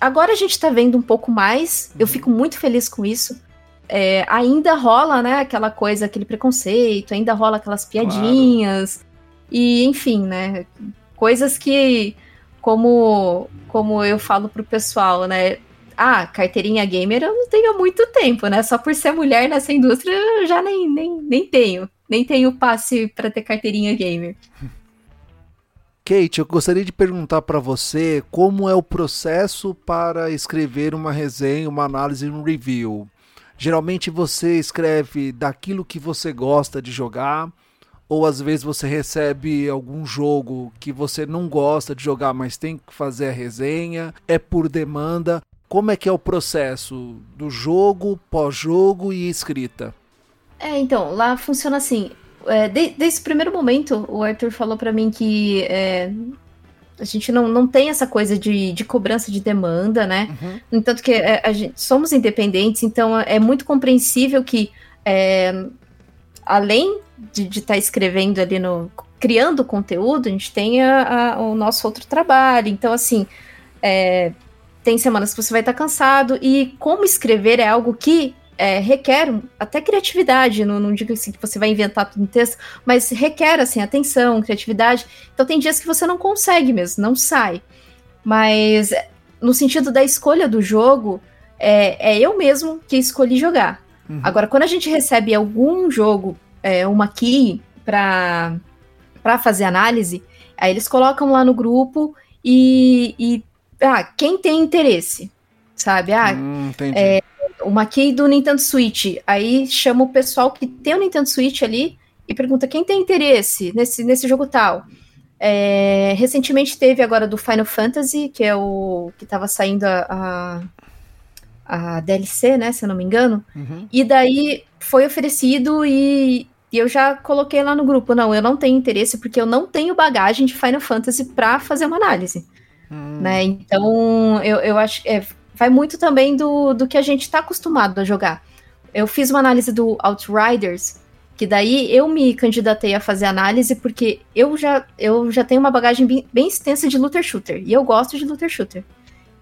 Agora a gente tá vendo um pouco mais, uhum. eu fico muito feliz com isso. É, ainda rola, né, aquela coisa, aquele preconceito, ainda rola aquelas piadinhas. Claro. E, enfim, né, coisas que, como, como eu falo pro pessoal, né, ah, carteirinha gamer eu não tenho há muito tempo, né? Só por ser mulher nessa indústria eu já nem, nem, nem tenho. Nem tenho passe para ter carteirinha gamer. Kate, eu gostaria de perguntar para você como é o processo para escrever uma resenha, uma análise, um review. Geralmente você escreve daquilo que você gosta de jogar, ou às vezes você recebe algum jogo que você não gosta de jogar, mas tem que fazer a resenha, é por demanda. Como é que é o processo do jogo, pós-jogo e escrita? É, então, lá funciona assim. É, de, desde o primeiro momento, o Arthur falou para mim que é, a gente não, não tem essa coisa de, de cobrança de demanda, né? Uhum. No entanto que é, a gente, somos independentes, então é muito compreensível que, é, além de estar tá escrevendo ali no... criando conteúdo, a gente tenha a, o nosso outro trabalho. Então, assim, é, tem semanas que você vai estar tá cansado, e como escrever é algo que é, requer até criatividade, não, não digo assim que você vai inventar tudo em texto, mas requer assim atenção, criatividade. Então tem dias que você não consegue mesmo, não sai. Mas no sentido da escolha do jogo, é, é eu mesmo que escolhi jogar. Uhum. Agora, quando a gente recebe algum jogo, é, uma key para para fazer análise, aí eles colocam lá no grupo e, e ah, quem tem interesse, sabe? Ah, hum, é, uma key do Nintendo Switch. Aí chama o pessoal que tem o Nintendo Switch ali e pergunta quem tem interesse nesse, nesse jogo tal. É, recentemente teve agora do Final Fantasy, que é o que estava saindo a, a, a, DLC, né, se eu não me engano. Uhum. E daí foi oferecido e, e, eu já coloquei lá no grupo, não, eu não tenho interesse porque eu não tenho bagagem de Final Fantasy para fazer uma análise. Hum. Né? Então, eu, eu acho é, vai muito também do, do que a gente está acostumado a jogar. Eu fiz uma análise do Outriders, que daí eu me candidatei a fazer análise porque eu já, eu já tenho uma bagagem bem, bem extensa de looter shooter, e eu gosto de looter shooter.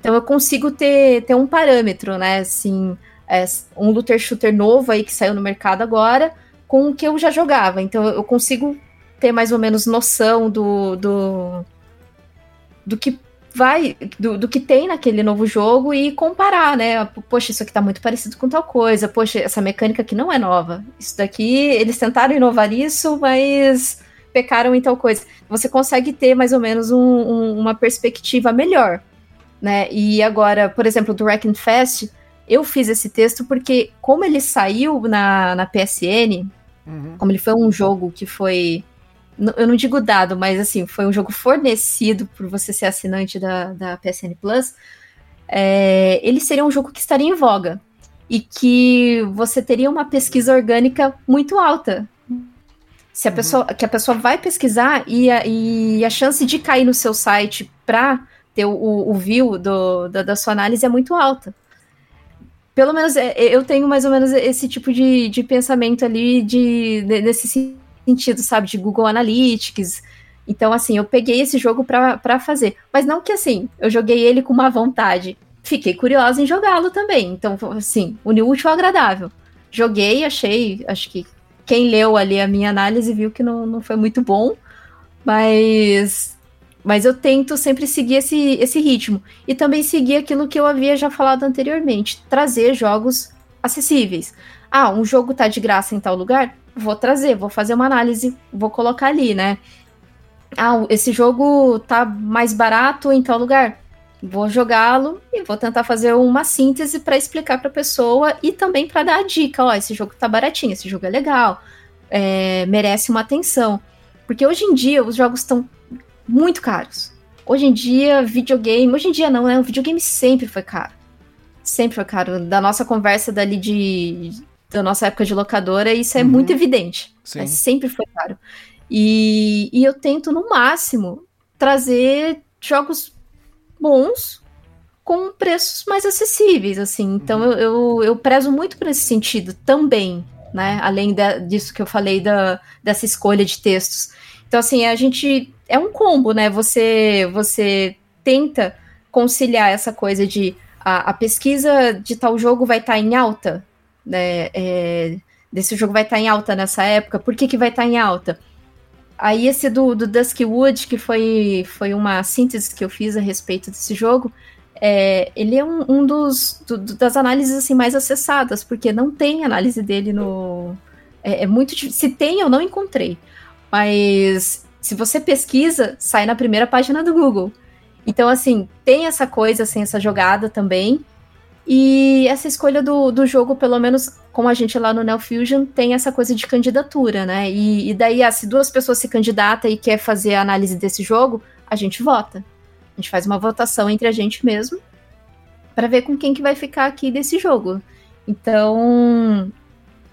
Então eu consigo ter, ter um parâmetro, né, assim, é, um looter shooter novo aí que saiu no mercado agora, com o que eu já jogava. Então eu consigo ter mais ou menos noção do, do, do que vai do, do, que tem naquele novo jogo e comparar, né? Poxa, isso aqui tá muito parecido com tal coisa. Poxa, essa mecânica aqui não é nova. Isso daqui, eles tentaram inovar isso, mas pecaram em tal coisa. Você consegue ter mais ou menos um, um, uma perspectiva melhor, né? E agora, por exemplo, do Wrecking Fest, eu fiz esse texto porque, como ele saiu na, na PSN, uhum. como ele foi um jogo que foi eu não digo dado, mas assim, foi um jogo fornecido por você ser assinante da, da PSN Plus, é, ele seria um jogo que estaria em voga e que você teria uma pesquisa orgânica muito alta. Se a uhum. pessoa, que a pessoa vai pesquisar e a, e a chance de cair no seu site para ter o, o view do, da, da, sua análise é muito alta. Pelo menos é, eu tenho mais ou menos esse tipo de, de pensamento ali de, de, nesse sentido, sabe, de Google Analytics. Então, assim, eu peguei esse jogo para fazer. Mas não que, assim, eu joguei ele com uma vontade. Fiquei curiosa em jogá-lo também. Então, assim, uniu útil ao agradável. Joguei, achei, acho que quem leu ali a minha análise viu que não, não foi muito bom. Mas mas eu tento sempre seguir esse, esse ritmo. E também seguir aquilo que eu havia já falado anteriormente: trazer jogos acessíveis. Ah, um jogo tá de graça em tal lugar? Vou trazer, vou fazer uma análise, vou colocar ali, né? Ah, esse jogo tá mais barato em tal lugar. Vou jogá-lo e vou tentar fazer uma síntese para explicar para a pessoa e também para dar a dica, ó, esse jogo tá baratinho, esse jogo é legal, é, merece uma atenção. Porque hoje em dia os jogos estão muito caros. Hoje em dia, videogame, hoje em dia não, né? O videogame sempre foi caro. Sempre foi caro. Da nossa conversa dali de da nossa época de locadora, isso é uhum. muito evidente. Sim. sempre foi caro. E, e eu tento, no máximo, trazer jogos bons com preços mais acessíveis, assim. Então uhum. eu, eu, eu, prezo muito por esse sentido também, né? Além de, disso que eu falei da, dessa escolha de textos. Então, assim, a gente. É um combo, né? Você, você tenta conciliar essa coisa de a, a pesquisa de tal jogo vai estar tá em alta né, é, desse jogo vai estar tá em alta nessa época, por que, que vai estar tá em alta? Aí esse do, do Duskwood, que foi, foi uma síntese que eu fiz a respeito desse jogo, é, ele é um, um dos do, das análises assim mais acessadas, porque não tem análise dele no. É, é muito Se tem, eu não encontrei. Mas se você pesquisa, sai na primeira página do Google. Então, assim, tem essa coisa, assim, essa jogada também. E essa escolha do, do jogo, pelo menos como a gente lá no Neo Fusion, tem essa coisa de candidatura, né? E, e daí, ah, se duas pessoas se candidatam e quer fazer a análise desse jogo, a gente vota. A gente faz uma votação entre a gente mesmo para ver com quem que vai ficar aqui desse jogo. Então,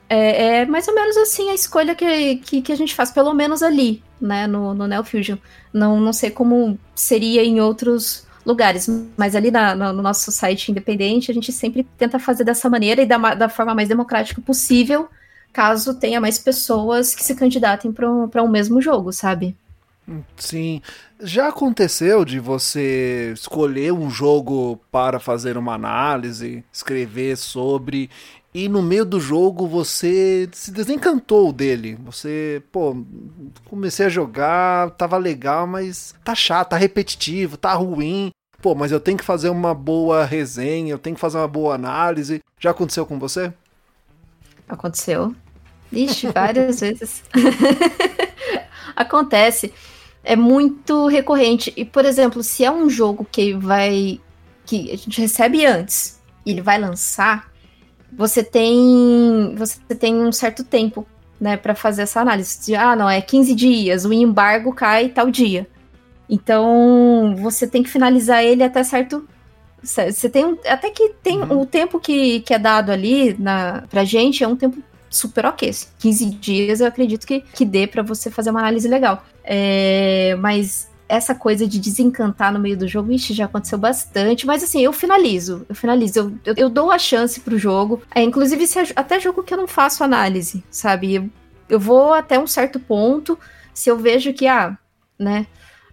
é, é, mais ou menos assim a escolha que, que, que, a gente faz, pelo menos ali, né, no, no Neo Fusion. Não, não sei como seria em outros lugares. Mas ali na, no, no nosso site independente, a gente sempre tenta fazer dessa maneira e da, da forma mais democrática possível, caso tenha mais pessoas que se candidatem para um, um mesmo jogo, sabe? Sim. Já aconteceu de você escolher um jogo para fazer uma análise, escrever sobre, e no meio do jogo você se desencantou dele. Você, pô, comecei a jogar, tava legal, mas tá chato, tá repetitivo, tá ruim. Pô, mas eu tenho que fazer uma boa resenha, eu tenho que fazer uma boa análise. Já aconteceu com você? Aconteceu. Ixi, várias vezes. Acontece. É muito recorrente. E, por exemplo, se é um jogo que vai. que a gente recebe antes e ele vai lançar, você tem você tem um certo tempo, né, para fazer essa análise. De, ah, não, é 15 dias, o embargo cai tal dia. Então, você tem que finalizar ele até certo você tem até que tem uhum. o tempo que, que é dado ali na pra gente é um tempo super ok. 15 dias eu acredito que, que dê para você fazer uma análise legal. É, mas essa coisa de desencantar no meio do jogo, ixi, já aconteceu bastante. Mas assim, eu finalizo. Eu finalizo. Eu, eu, eu dou a chance pro jogo. É, inclusive, se, até jogo que eu não faço análise, sabe? Eu, eu vou até um certo ponto. Se eu vejo que, ah, né?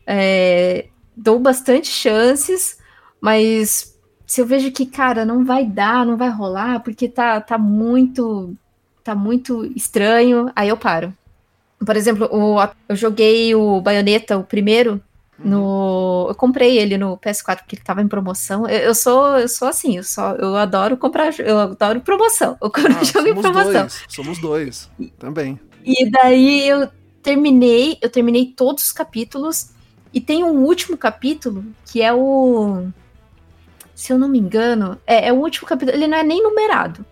É, dou bastante chances, mas se eu vejo que, cara, não vai dar, não vai rolar, porque tá, tá muito. tá muito estranho, aí eu paro. Por exemplo, o, eu joguei o Bayonetta, o primeiro, no, eu comprei ele no PS4 porque ele tava em promoção. Eu, eu, sou, eu sou assim, eu só eu adoro comprar, eu adoro promoção. Eu compro ah, jogo em promoção. Dois, somos dois, também. E daí eu terminei, eu terminei todos os capítulos e tem um último capítulo que é o se eu não me engano, é, é o último capítulo, ele não é nem numerado.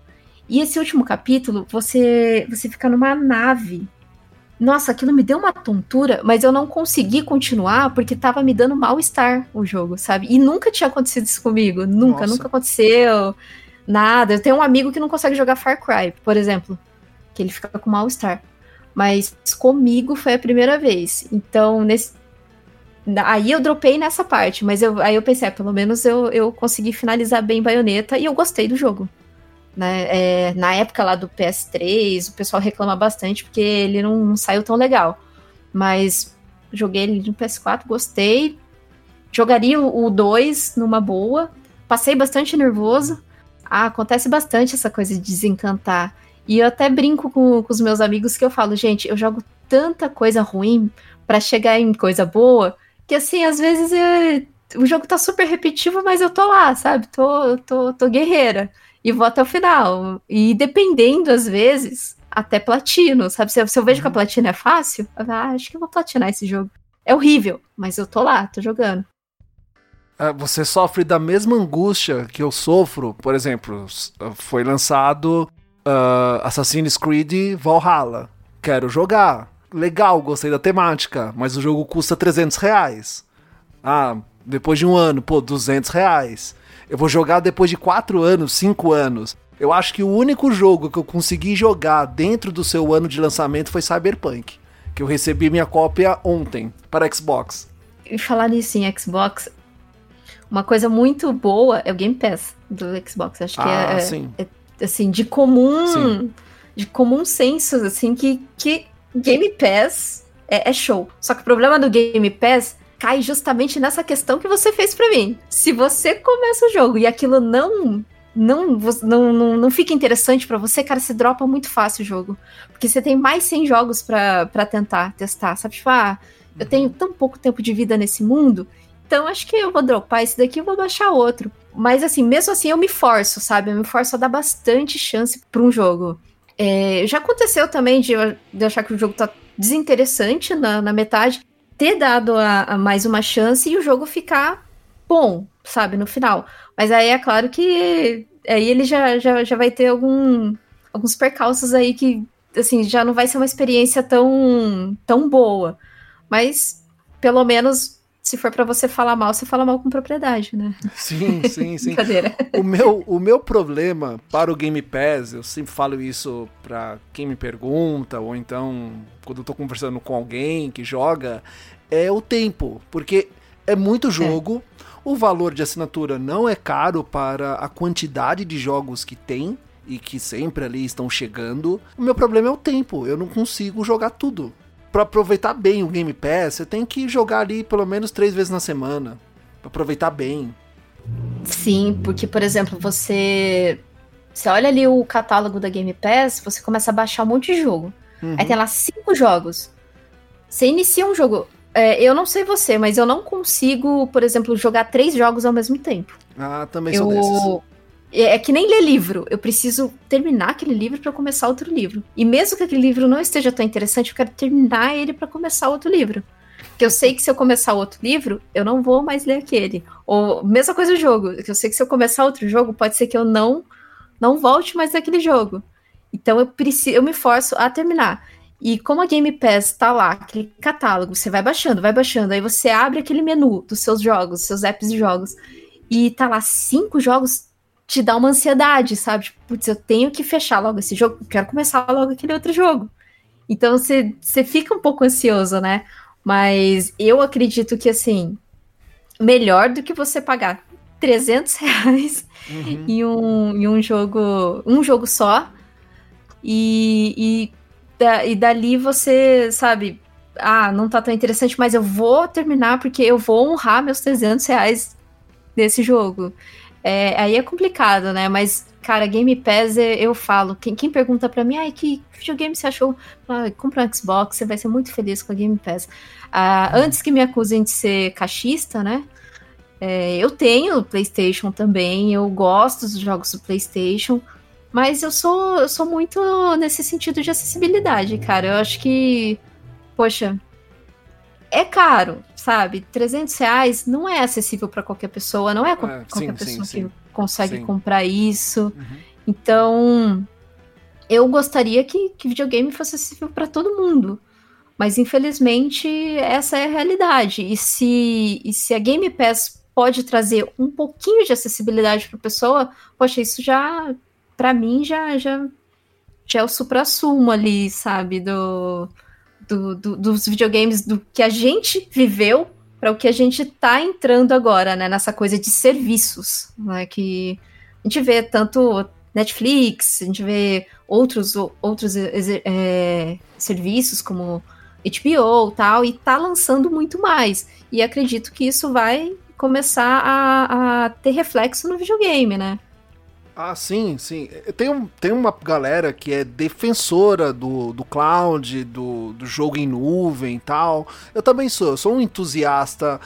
E esse último capítulo, você você fica numa nave nossa, aquilo me deu uma tontura, mas eu não consegui continuar porque tava me dando mal-estar o jogo, sabe? E nunca tinha acontecido isso comigo. Nunca, Nossa. nunca aconteceu. Nada. Eu tenho um amigo que não consegue jogar Far Cry, por exemplo. Que ele fica com mal-estar. Mas comigo foi a primeira vez. Então, nesse. Aí eu dropei nessa parte, mas eu, aí eu pensei, é, pelo menos eu, eu consegui finalizar bem baioneta e eu gostei do jogo. Né? É, na época lá do PS3, o pessoal reclama bastante porque ele não, saiu tão legal. Mas joguei ele no PS4, gostei. Jogaria o 2 numa boa. Passei bastante nervoso. Ah, acontece bastante essa coisa de desencantar. E eu até brinco com, com os meus amigos que eu falo, gente, eu jogo tanta coisa ruim para chegar em coisa boa, que assim, às vezes eu, o jogo tá super repetitivo, mas eu tô lá, sabe? Tô, tô, tô guerreira e vou até o final. E dependendo, às vezes, até platino, sabe? Se eu, se eu vejo que a uhum. platina é fácil, eu ah, acho que eu vou platinar esse jogo. É horrível, mas eu tô lá, tô jogando. É, você sofre da mesma angústia que eu sofro, por exemplo, foi lançado uh, Assassin's Creed Valhalla. Quero jogar. Legal, gostei da temática, mas o jogo custa 300 reais. Ah, depois de um ano, pô, 200 reais. Eu vou jogar depois de 4 anos, 5 anos. Eu acho que o único jogo que eu consegui jogar dentro do seu ano de lançamento foi Cyberpunk. Que eu recebi minha cópia ontem para Xbox. E falar nisso em Xbox, uma coisa muito boa é o Game Pass do Xbox. Acho que ah, é, sim. é, assim, de comum. Sim. De comum senso, assim, que, que Game Pass é, é show. Só que o problema do Game Pass cai justamente nessa questão que você fez para mim. Se você começa o jogo e aquilo não não, não, não, não fica interessante para você, cara, você dropa muito fácil o jogo. Porque você tem mais 100 jogos para tentar testar, sabe? Tipo, ah, eu tenho tão pouco tempo de vida nesse mundo então acho que eu vou dropar esse daqui e vou baixar outro. Mas assim, mesmo assim eu me forço, sabe? Eu me forço a dar bastante chance para um jogo. É, já aconteceu também de, de achar que o jogo tá desinteressante na, na metade, ter dado a, a mais uma chance e o jogo ficar bom, sabe, no final. Mas aí é claro que aí ele já, já, já vai ter algum, alguns percalços aí que, assim, já não vai ser uma experiência tão, tão boa. Mas, pelo menos, se for para você falar mal, você fala mal com propriedade, né? Sim, sim, sim. o, meu, o meu problema para o Game Pass, eu sempre falo isso para quem me pergunta, ou então quando eu tô conversando com alguém que joga, é o tempo. Porque é muito jogo, é. o valor de assinatura não é caro para a quantidade de jogos que tem e que sempre ali estão chegando. O meu problema é o tempo, eu não consigo jogar tudo para aproveitar bem o Game Pass, você tem que jogar ali pelo menos três vezes na semana. Pra aproveitar bem. Sim, porque, por exemplo, você. Você olha ali o catálogo da Game Pass, você começa a baixar um monte de jogo. Uhum. Aí tem lá cinco jogos. Você inicia um jogo. É, eu não sei você, mas eu não consigo, por exemplo, jogar três jogos ao mesmo tempo. Ah, também eu... sou desses. É, é que nem ler livro. Eu preciso terminar aquele livro para começar outro livro. E mesmo que aquele livro não esteja tão interessante, eu quero terminar ele para começar outro livro. Que eu sei que se eu começar outro livro, eu não vou mais ler aquele. Ou mesma coisa do jogo, eu sei que se eu começar outro jogo, pode ser que eu não não volte mais naquele jogo. Então eu preciso, eu me forço a terminar. E como a Game Pass tá lá, aquele catálogo, você vai baixando, vai baixando, aí você abre aquele menu dos seus jogos, seus apps de jogos, e tá lá cinco jogos te dá uma ansiedade, sabe? Tipo, putz, eu tenho que fechar logo esse jogo, quero começar logo aquele outro jogo. Então você, fica um pouco ansioso, né? Mas eu acredito que, assim, melhor do que você pagar 300 reais uhum. em, um, em um jogo um jogo só e, e, e dali você, sabe, ah, não tá tão interessante, mas eu vou terminar porque eu vou honrar meus 300 reais desse jogo. É, aí é complicado, né? Mas, cara, Game Pass, é, eu falo, quem, quem pergunta pra mim, ai, que videogame você achou? Ah, compra um Xbox, você vai ser muito feliz com a Game Pass. Ah, antes que me acusem de ser cachista, né? É, eu tenho PlayStation também, eu gosto dos jogos do PlayStation, mas eu sou, eu sou muito nesse sentido de acessibilidade, cara. Eu acho que, poxa, é caro, sabe? 300 reais não é acessível para qualquer pessoa, não é, é qualquer sim, pessoa sim, que sim. consegue comprar isso. Uhum. Então, eu gostaria que, que videogame fosse acessível para todo mundo. Mas infelizmente essa é a realidade. E se, e se a Game Pass pode trazer um pouquinho de acessibilidade para a pessoa, poxa, isso já, para mim, já, já, já é o supra-sumo ali, sabe? Do, do, do, dos videogames do que a gente viveu para o que a gente está entrando agora, né? Nessa coisa de serviços, né? Que a gente vê tanto Netflix, a gente vê outros, outros é, serviços como HBO tal, e tá lançando muito mais. E acredito que isso vai começar a, a ter reflexo no videogame, né? Ah, sim, sim. Tem, um, tem uma galera que é defensora do, do cloud, do, do jogo em nuvem e tal. Eu também sou. Eu sou um entusiasta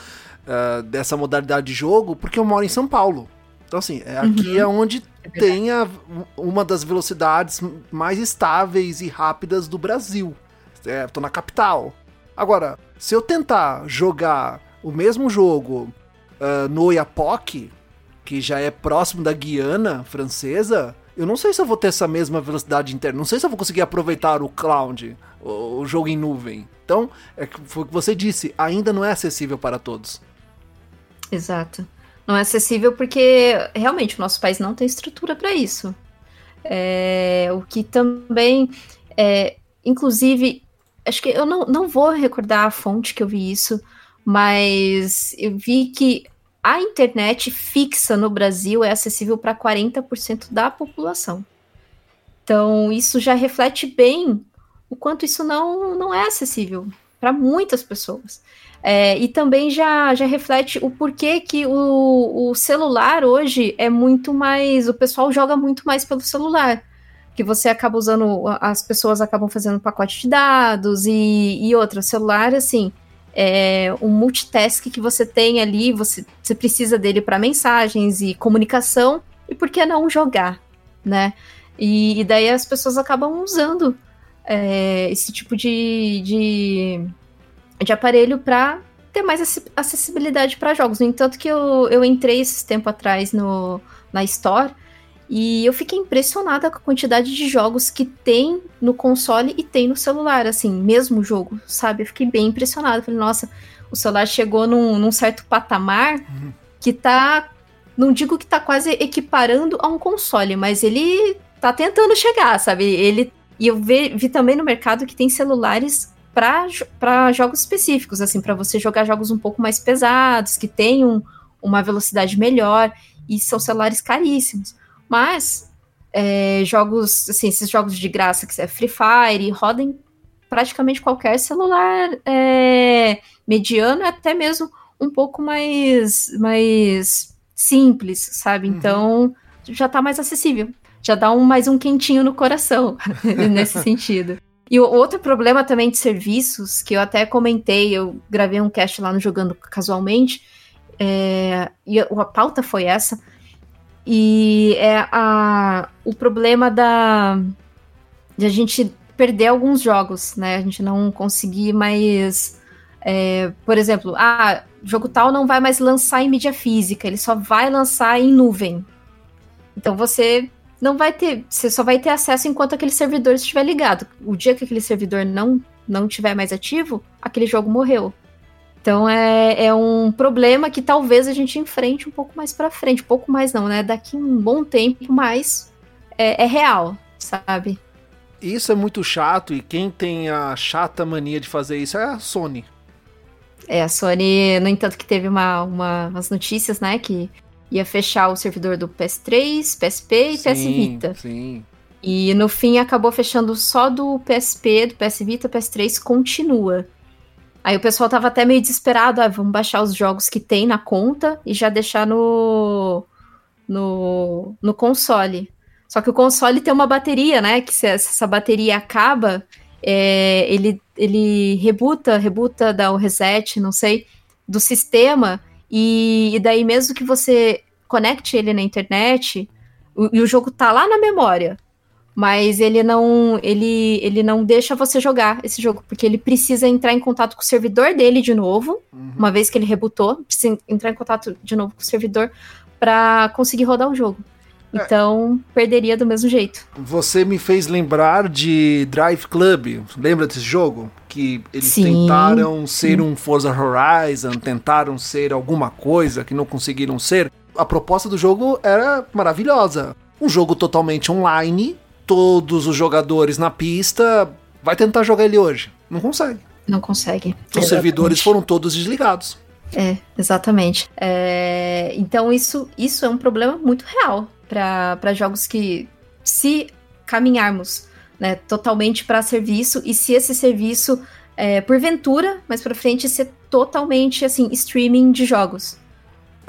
uh, dessa modalidade de jogo porque eu moro em São Paulo. Então, assim, é aqui uhum. é onde é tem a, uma das velocidades mais estáveis e rápidas do Brasil. É, tô na capital. Agora, se eu tentar jogar o mesmo jogo uh, no Oiapoque, que já é próximo da Guiana francesa, eu não sei se eu vou ter essa mesma velocidade interna. Não sei se eu vou conseguir aproveitar o cloud, o, jogo em nuvem. Então, é, foi o que você disse, ainda não é acessível para todos. Exato. Não é acessível porque realmente o nosso país não tem estrutura para isso. É, o que também, é, inclusive, acho que eu não, não vou recordar a fonte que eu vi isso, mas eu vi que a internet fixa no Brasil é acessível para 40% da população. Então, isso já reflete bem o quanto isso não, não é acessível para muitas pessoas. É, e também já, já reflete o porquê que o, o celular hoje é muito mais. O pessoal joga muito mais pelo celular. Que você acaba usando. As pessoas acabam fazendo pacote de dados e, e outra. O celular, assim, é um multitask que você tem ali, você, você precisa dele para mensagens e comunicação, e por que não jogar, né? E, e daí as pessoas acabam usando é, esse tipo de, de, de aparelho para ter mais acessibilidade para jogos. No entanto, que eu, eu entrei esse tempo atrás no, na Store e eu fiquei impressionada com a quantidade de jogos que tem no console e tem no celular, assim, mesmo jogo, sabe? Eu fiquei bem impressionada. Falei, nossa, o celular chegou num, num certo patamar uhum. que tá. Não digo que tá quase equiparando a um console, mas ele tá tentando chegar, sabe? Ele. E eu vi, vi também no mercado que tem celulares para jogos específicos, assim, para você jogar jogos um pouco mais pesados, que tenham uma velocidade melhor, e são celulares caríssimos. Mas é, jogos, assim, esses jogos de graça que é Free Fire, rodem praticamente qualquer celular é, mediano, até mesmo um pouco mais, mais simples, sabe? Uhum. Então já tá mais acessível. Já dá um, mais um quentinho no coração nesse sentido. E o outro problema também de serviços, que eu até comentei, eu gravei um cast lá no Jogando Casualmente, é, e a, a pauta foi essa, e é a, o problema da de a gente perder alguns jogos, né? A gente não conseguir mais. É, por exemplo, ah, jogo tal não vai mais lançar em mídia física, ele só vai lançar em nuvem. Então você não vai ter, você só vai ter acesso enquanto aquele servidor estiver ligado. O dia que aquele servidor não não estiver mais ativo, aquele jogo morreu. Então é, é um problema que talvez a gente enfrente um pouco mais para frente, um pouco mais não, né? Daqui um bom tempo, mas é, é real, sabe? Isso é muito chato e quem tem a chata mania de fazer isso é a Sony. É, a Sony, no entanto, que teve uma, uma, umas notícias, né, que ia fechar o servidor do PS3, PSP e sim, PS Vita. Sim. E no fim acabou fechando só do PSP, do PS Vita, PS3 continua. Aí o pessoal tava até meio desesperado, ah, vamos baixar os jogos que tem na conta e já deixar no no, no console. Só que o console tem uma bateria, né? Que se essa bateria acaba, é, ele, ele rebuta, rebuta, dá o reset, não sei, do sistema e, e daí, mesmo que você conecte ele na internet, o, e o jogo tá lá na memória, mas ele não ele, ele não deixa você jogar esse jogo, porque ele precisa entrar em contato com o servidor dele de novo, uhum. uma vez que ele rebutou, precisa entrar em contato de novo com o servidor para conseguir rodar o jogo. É. Então, perderia do mesmo jeito. Você me fez lembrar de Drive Club. Lembra desse jogo? Que eles Sim. tentaram ser um Forza Horizon, tentaram ser alguma coisa que não conseguiram ser. A proposta do jogo era maravilhosa. Um jogo totalmente online, todos os jogadores na pista. Vai tentar jogar ele hoje. Não consegue. Não consegue. Os Exatamente. servidores foram todos desligados. É, exatamente. É, então isso, isso é um problema muito real para jogos que, se caminharmos né, totalmente para serviço, e se esse serviço, é, porventura, mais para frente, ser totalmente assim, streaming de jogos.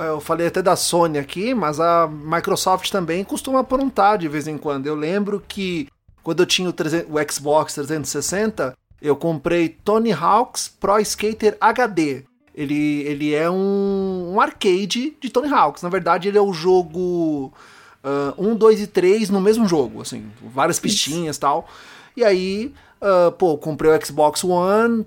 Eu falei até da Sony aqui, mas a Microsoft também costuma aprontar de vez em quando. Eu lembro que quando eu tinha o, 300, o Xbox 360, eu comprei Tony Hawk's Pro Skater HD. Ele, ele é um, um arcade de Tony Hawk's. Na verdade, ele é o jogo uh, um, dois e três no mesmo jogo, assim, várias pistinhas e tal. E aí, uh, pô, comprei o Xbox One,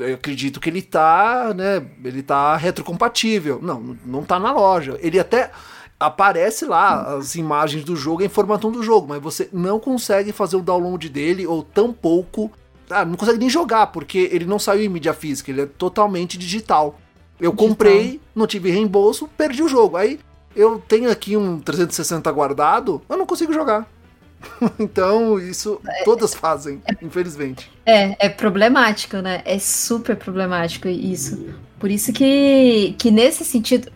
eu acredito que ele tá, né, ele tá retrocompatível. Não, não tá na loja. Ele até aparece lá as imagens do jogo, a informação do jogo, mas você não consegue fazer o download dele ou tão pouco, ah, não consegue nem jogar porque ele não saiu em mídia física, ele é totalmente digital. Eu digital. comprei, não tive reembolso, perdi o jogo. Aí eu tenho aqui um 360 guardado, eu não consigo jogar. então, isso todas fazem, é, infelizmente. É, é problemático, né? É super problemático isso. Por isso que, que nesse sentido,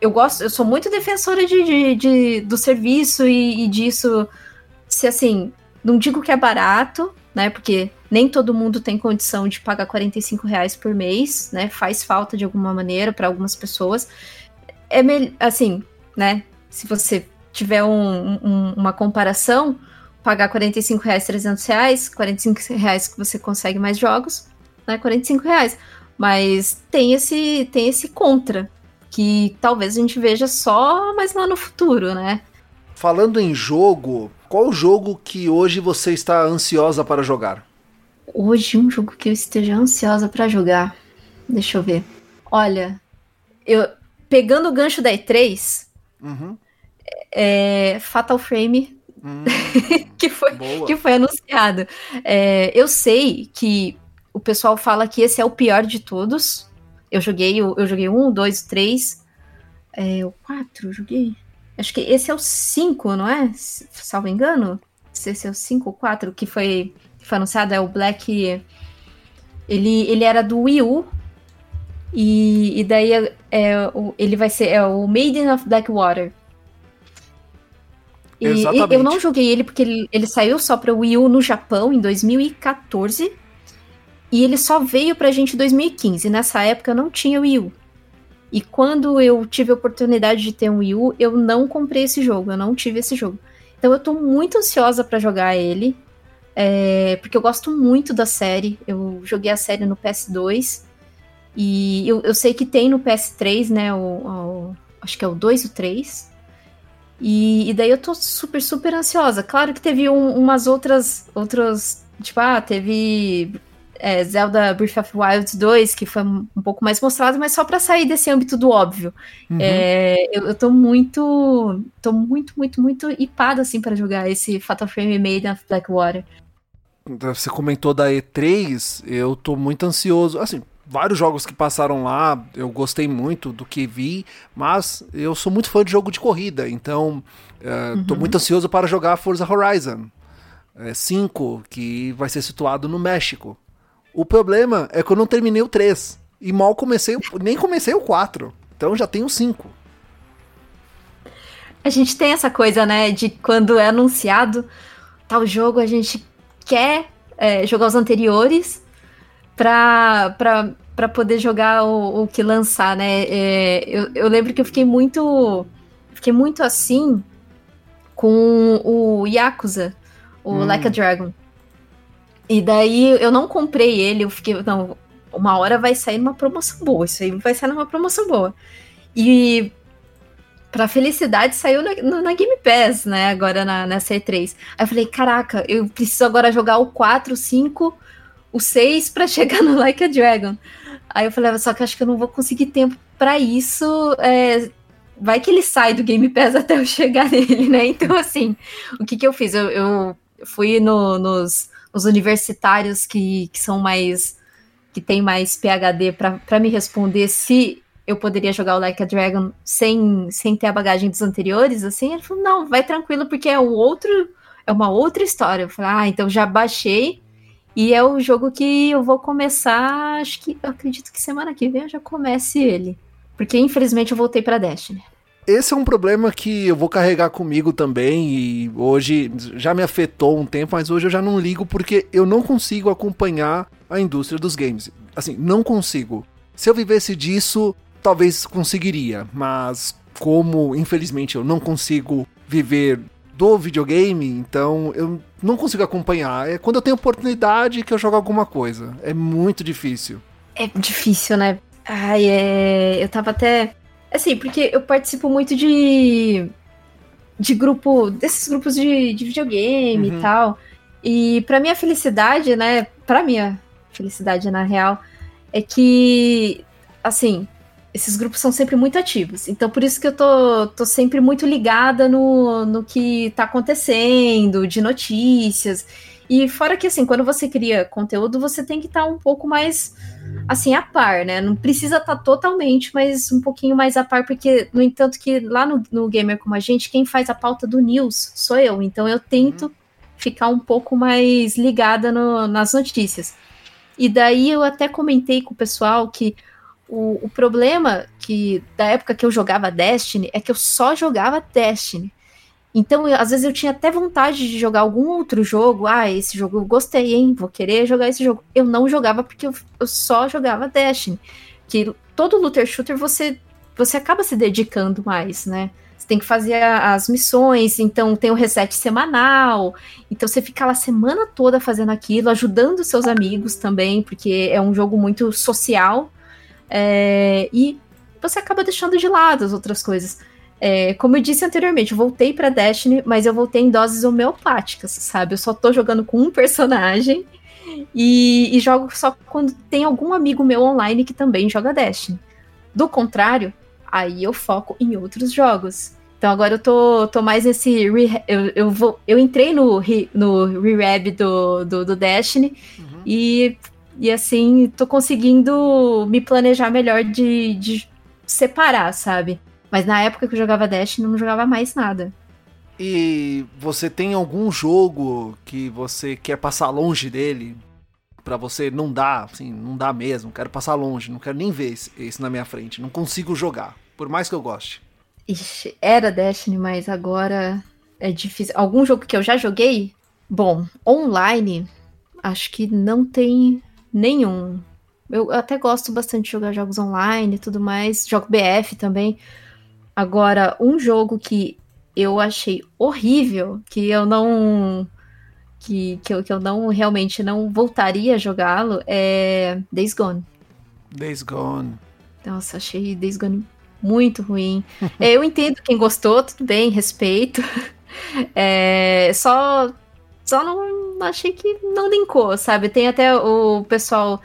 eu gosto, eu sou muito defensora de, de, de do serviço e, e, disso. Se assim, não digo que é barato, né? Porque nem todo mundo tem condição de pagar 45 reais por mês, né? Faz falta de alguma maneira para algumas pessoas. É assim, né? Se você tiver um, um, uma comparação, pagar 45 reais, 300 reais, 45 reais que você consegue mais jogos, né? 45 reais. Mas tem esse, tem esse contra, que talvez a gente veja só mais lá no futuro, né? Falando em jogo, qual jogo que hoje você está ansiosa para jogar? Hoje, um jogo que eu esteja ansiosa para jogar. Deixa eu ver. Olha, eu pegando o gancho da E3, uhum. É, Fatal Frame, hum, que, foi, que foi anunciado. É, eu sei que o pessoal fala que esse é o pior de todos. Eu joguei, eu joguei um, dois, três. É, o quatro, eu joguei. Acho que esse é o cinco, não é? Salvo engano. Esse é o cinco ou quatro que foi, que foi anunciado. É o Black. Ele, ele era do Wii U. E, e daí é, é, o, ele vai ser é o Maiden of Blackwater. E Exatamente. eu não joguei ele porque ele, ele saiu só para Wii U no Japão em 2014. E ele só veio pra gente em 2015. Nessa época não tinha Wii U. E quando eu tive a oportunidade de ter um Wii U, eu não comprei esse jogo, eu não tive esse jogo. Então eu tô muito ansiosa para jogar ele, é, porque eu gosto muito da série. Eu joguei a série no PS2 e eu, eu sei que tem no PS3, né? O, o, acho que é o 2 e o 3. E, e, daí eu tô super, super ansiosa. Claro que teve um, umas outras, outras. Tipo, ah, teve é, Zelda Breath of Wild 2, que foi um, pouco mais mostrado, mas só para sair desse âmbito do óbvio. Uhum. É, eu, eu tô muito, tô muito, muito, muito hipada, assim, para jogar esse Fatal Frame Made of Blackwater. Você comentou da E3, eu tô muito ansioso, assim, vários jogos que passaram lá, eu gostei muito do que vi, mas eu sou muito fã de jogo de corrida, então é, uhum. tô muito ansioso para jogar Forza Horizon 5, é, que vai ser situado no México. O problema é que eu não terminei o 3. E mal comecei, nem comecei o 4. Então já tenho 5. A gente tem essa coisa, né, de quando é anunciado tal jogo, a gente quer é, jogar os anteriores pra, pra, pra poder jogar o, o que lançar, né? É, eu, eu lembro que eu fiquei muito. Fiquei muito assim com o Yakuza, o hum. Like a Dragon. E daí eu não comprei ele, eu fiquei, não, uma hora vai sair numa promoção boa, isso aí vai sair numa promoção boa. E pra felicidade saiu na, na Game Pass, né, agora na, na C3. Aí eu falei, caraca, eu preciso agora jogar o 4, o 5, o 6 pra chegar no Like a Dragon. Aí eu falei, só que acho que eu não vou conseguir tempo para isso. É, vai que ele sai do Game Pass até eu chegar nele, né? Então, assim, o que que eu fiz? Eu, eu fui no, nos os universitários que, que são mais. que tem mais PHD para me responder se eu poderia jogar o Like a Dragon sem, sem ter a bagagem dos anteriores, assim, ele falou, não, vai tranquilo, porque é o outro, é uma outra história. Eu falei, ah, então já baixei e é o jogo que eu vou começar, acho que, eu acredito que semana que vem eu já comece ele. Porque infelizmente eu voltei para Destiny esse é um problema que eu vou carregar comigo também e hoje já me afetou um tempo, mas hoje eu já não ligo porque eu não consigo acompanhar a indústria dos games. Assim, não consigo. Se eu vivesse disso, talvez conseguiria, mas como infelizmente eu não consigo viver do videogame, então eu não consigo acompanhar. É quando eu tenho oportunidade que eu jogo alguma coisa. É muito difícil. É difícil, né? Ai, é... eu tava até Assim, porque eu participo muito de. de grupo. desses grupos de, de videogame uhum. e tal. E pra minha felicidade, né? Pra minha felicidade, na real, é que. Assim, esses grupos são sempre muito ativos. Então, por isso que eu tô, tô sempre muito ligada no, no que tá acontecendo, de notícias. E fora que, assim, quando você cria conteúdo, você tem que estar tá um pouco mais, assim, a par, né? Não precisa estar tá totalmente, mas um pouquinho mais a par, porque, no entanto, que lá no, no Gamer Como a Gente, quem faz a pauta do news sou eu. Então, eu tento uhum. ficar um pouco mais ligada no, nas notícias. E daí eu até comentei com o pessoal que o, o problema que da época que eu jogava Destiny é que eu só jogava Destiny. Então, eu, às vezes eu tinha até vontade de jogar algum outro jogo. Ah, esse jogo eu gostei, hein? Vou querer jogar esse jogo. Eu não jogava porque eu, eu só jogava Destiny. Que todo looter shooter você, você acaba se dedicando mais, né? Você tem que fazer as missões, então tem o reset semanal. Então você fica lá a semana toda fazendo aquilo, ajudando seus amigos também, porque é um jogo muito social. É, e você acaba deixando de lado as outras coisas. É, como eu disse anteriormente, eu voltei para Destiny, mas eu voltei em doses homeopáticas, sabe? Eu só tô jogando com um personagem e, e, jogo só quando tem algum amigo meu online que também joga Destiny. Do contrário, aí eu foco em outros jogos. Então agora eu tô, tô mais nesse. Re, eu, eu, vou, eu entrei no, no re-rab do, do, do, Destiny uhum. e, e assim, tô conseguindo me planejar melhor de, de separar, sabe? Mas na época que eu jogava Destiny, não jogava mais nada. E você tem algum jogo que você quer passar longe dele? para você não dá, assim, não dá mesmo, quero passar longe, não quero nem ver isso na minha frente, não consigo jogar, por mais que eu goste. Ixi, era Destiny, mas agora é difícil. Algum jogo que eu já joguei? Bom, online, acho que não tem nenhum. Eu até gosto bastante de jogar jogos online e tudo mais, jogo BF também. Agora, um jogo que eu achei horrível, que eu não que, que, eu, que eu não realmente não voltaria a jogá-lo é Days Gone. Days Gone. Nossa, achei Days Gone muito ruim. é, eu entendo quem gostou, tudo bem, respeito. É, só só não achei que não linkou, sabe? Tem até o pessoal.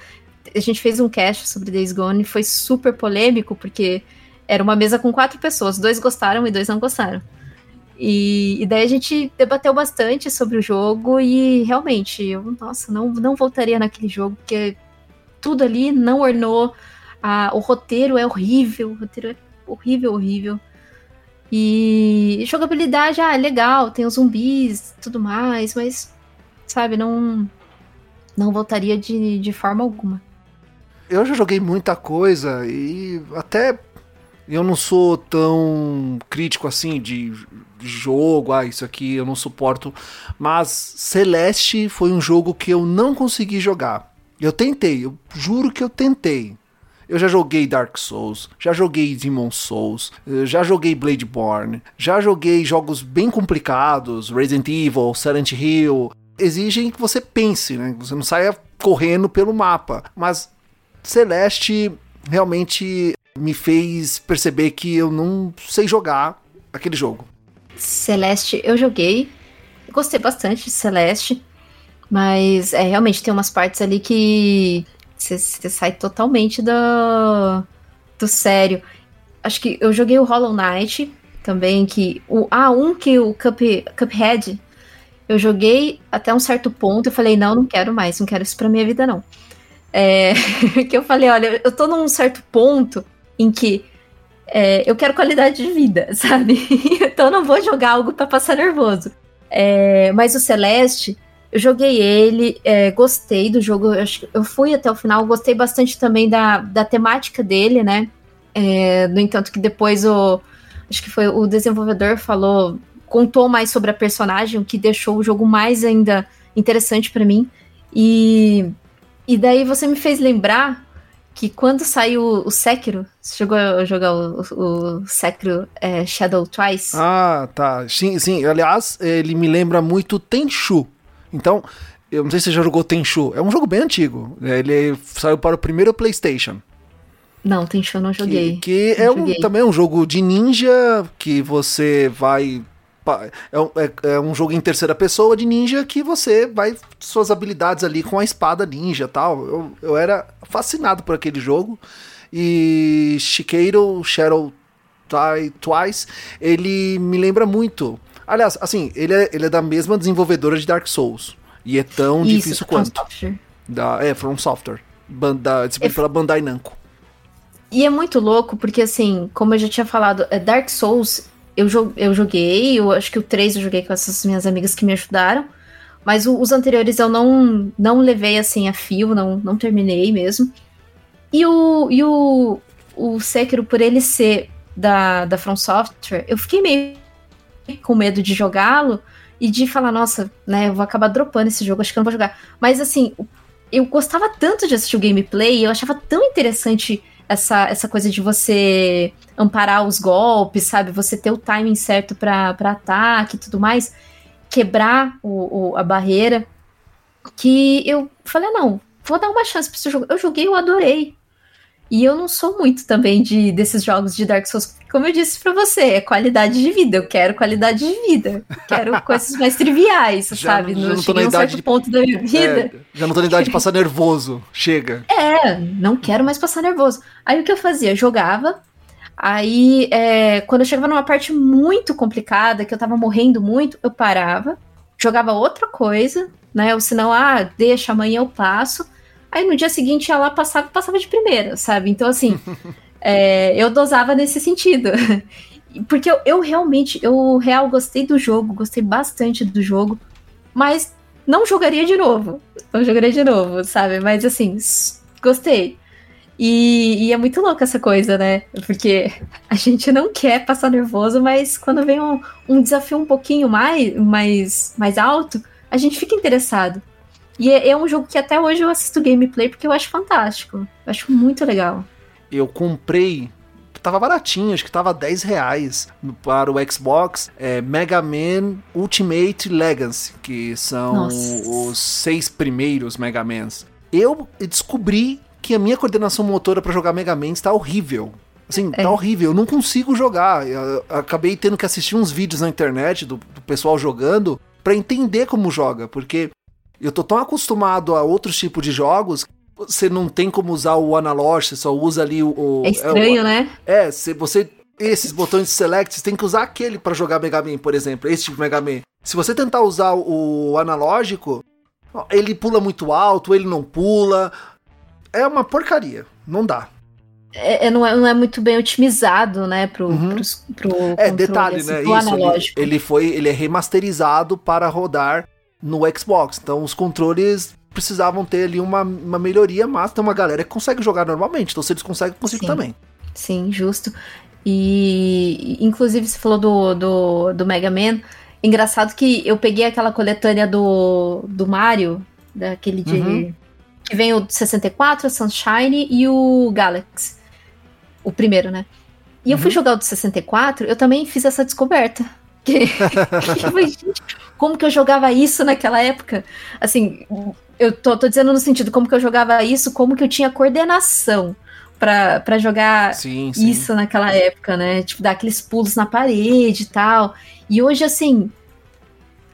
A gente fez um cast sobre Days Gone e foi super polêmico, porque era uma mesa com quatro pessoas, dois gostaram e dois não gostaram. E, e, daí a gente debateu bastante sobre o jogo e realmente, eu, nossa, não, não voltaria naquele jogo, porque tudo ali não ornou. A, o roteiro é horrível, o roteiro é horrível, horrível. E jogabilidade, ah, é legal, tem os zumbis tudo mais, mas, sabe, não, não voltaria de, de forma alguma. Eu já joguei muita coisa e até eu não sou tão crítico assim de jogo, ah, isso aqui eu não suporto. Mas Celeste foi um jogo que eu não consegui jogar. Eu tentei, eu juro que eu tentei. Eu já joguei Dark Souls, já joguei Demon Souls, já joguei Bloodborne, já joguei jogos bem complicados, Resident Evil, Silent Hill. Exigem que você pense, né? Que você não saia correndo pelo mapa. Mas Celeste realmente me fez perceber que eu não sei jogar aquele jogo. Celeste eu joguei, gostei bastante de Celeste, mas é realmente tem umas partes ali que você sai totalmente do, do sério. Acho que eu joguei o Hollow Knight também, que o ah, um que o Cup, Cuphead eu joguei até um certo ponto, eu falei, não, não quero mais, não quero isso pra minha vida, não. É, que eu falei, olha, eu tô num certo ponto em que é, eu quero qualidade de vida, sabe? então eu não vou jogar algo para passar nervoso. É, mas o Celeste, eu joguei ele, é, gostei do jogo, eu, eu, fui até o final, gostei bastante também da, da temática dele, né? É, no entanto, que depois o. Acho que foi o desenvolvedor falou, contou mais sobre a personagem, o que deixou o jogo mais ainda interessante para mim. E, e daí você me fez lembrar que quando saiu o Sekiro, você chegou a jogar o, o Sekiro é, Shadow Twice? Ah, tá. Sim, sim. Aliás, ele me lembra muito Tenchu. Então, eu não sei se você já jogou Tenchu. É um jogo bem antigo. Ele saiu para o primeiro PlayStation. Não, Tenchu eu não joguei. Que, que é um, também um jogo de ninja que você vai é um, é, é um, jogo em terceira pessoa de ninja que você vai suas habilidades ali com a espada ninja tal. Eu, eu era fascinado por aquele jogo. E Shikeiro Shadow Twice, ele me lembra muito. Aliás, assim, ele é, ele é da mesma desenvolvedora de Dark Souls. E é tão Isso, difícil quanto. Software. Da, é, From Software. Banda, é, pela Bandai Namco. E é muito louco, porque assim, como eu já tinha falado, é, Dark Souls eu, eu joguei, eu acho que o 3 eu joguei com essas minhas amigas que me ajudaram. Mas o, os anteriores eu não, não levei assim a fio, não, não terminei mesmo. E o, e o, o Sekiro, por ele ser da, da From Software, eu fiquei meio com medo de jogá-lo e de falar, nossa, né, eu vou acabar dropando esse jogo, acho que eu não vou jogar. Mas assim, eu gostava tanto de assistir o gameplay, eu achava tão interessante essa, essa coisa de você amparar os golpes, sabe? Você ter o timing certo para ataque e tudo mais, quebrar o, o, a barreira. Que eu falei, ah, não, vou dar uma chance para esse jogo. Eu joguei, eu adorei. E eu não sou muito também de desses jogos de Dark Souls. Como eu disse para você, é qualidade de vida. Eu quero qualidade de vida. Quero coisas mais triviais, já sabe? Não, já não tô na idade de... ponto da minha é, vida. É, já não tô na idade de passar nervoso. Chega. É, não quero mais passar nervoso. Aí o que eu fazia? Eu jogava. Aí, é, quando eu chegava numa parte muito complicada, que eu tava morrendo muito, eu parava, jogava outra coisa, né? Ou senão, ah, deixa, amanhã eu passo. Aí no dia seguinte lá, passava e passava de primeira, sabe? Então, assim, é, eu dosava nesse sentido. Porque eu, eu realmente, eu real gostei do jogo, gostei bastante do jogo, mas não jogaria de novo. Não jogaria de novo, sabe? Mas assim, gostei. E, e, é muito louco essa coisa, né? Porque a gente não quer passar nervoso, mas quando vem um, um desafio um pouquinho mais, mais, mais alto, a gente fica interessado. E é, é, um jogo que até hoje eu assisto gameplay porque eu acho fantástico. Eu acho muito legal. Eu comprei tava baratinho, acho que tava 10 reais para o Xbox, é Mega Man Ultimate Legacy, que são Nossa. os seis primeiros Mega Mans. Eu descobri que a minha coordenação motora para jogar Mega Man está horrível. Assim, é. tá horrível, eu não consigo jogar. Eu acabei tendo que assistir uns vídeos na internet do, do pessoal jogando para entender como joga, porque eu tô tão acostumado a outros tipos de jogos você não tem como usar o analógico, você só usa ali o. É estranho, é, o, né? É, se você. Esses botões de select, você tem que usar aquele para jogar Mega Man, por exemplo, esse tipo de Mega Man. Se você tentar usar o analógico, ele pula muito alto, ele não pula. É uma porcaria, não dá. É, é, não, é, não é muito bem otimizado, né, pro, uhum. pros, pro É, detalhe, assim, né, isso, ele, ele, foi, ele é remasterizado para rodar no Xbox. Então os controles precisavam ter ali uma, uma melhoria, mas tem uma galera que consegue jogar normalmente. Então se eles conseguem, eu consigo Sim. também. Sim, justo. E inclusive você falou do, do, do Mega Man. Engraçado que eu peguei aquela coletânea do, do Mario, daquele de. Uhum. Que vem o 64, o Sunshine e o Galaxy. O primeiro, né? E uhum. eu fui uhum. jogar o do 64, eu também fiz essa descoberta. Que, como que eu jogava isso naquela época? Assim, eu tô, tô dizendo no sentido, como que eu jogava isso, como que eu tinha coordenação para jogar sim, sim. isso naquela época, né? Tipo, dar aqueles pulos na parede e tal. E hoje, assim,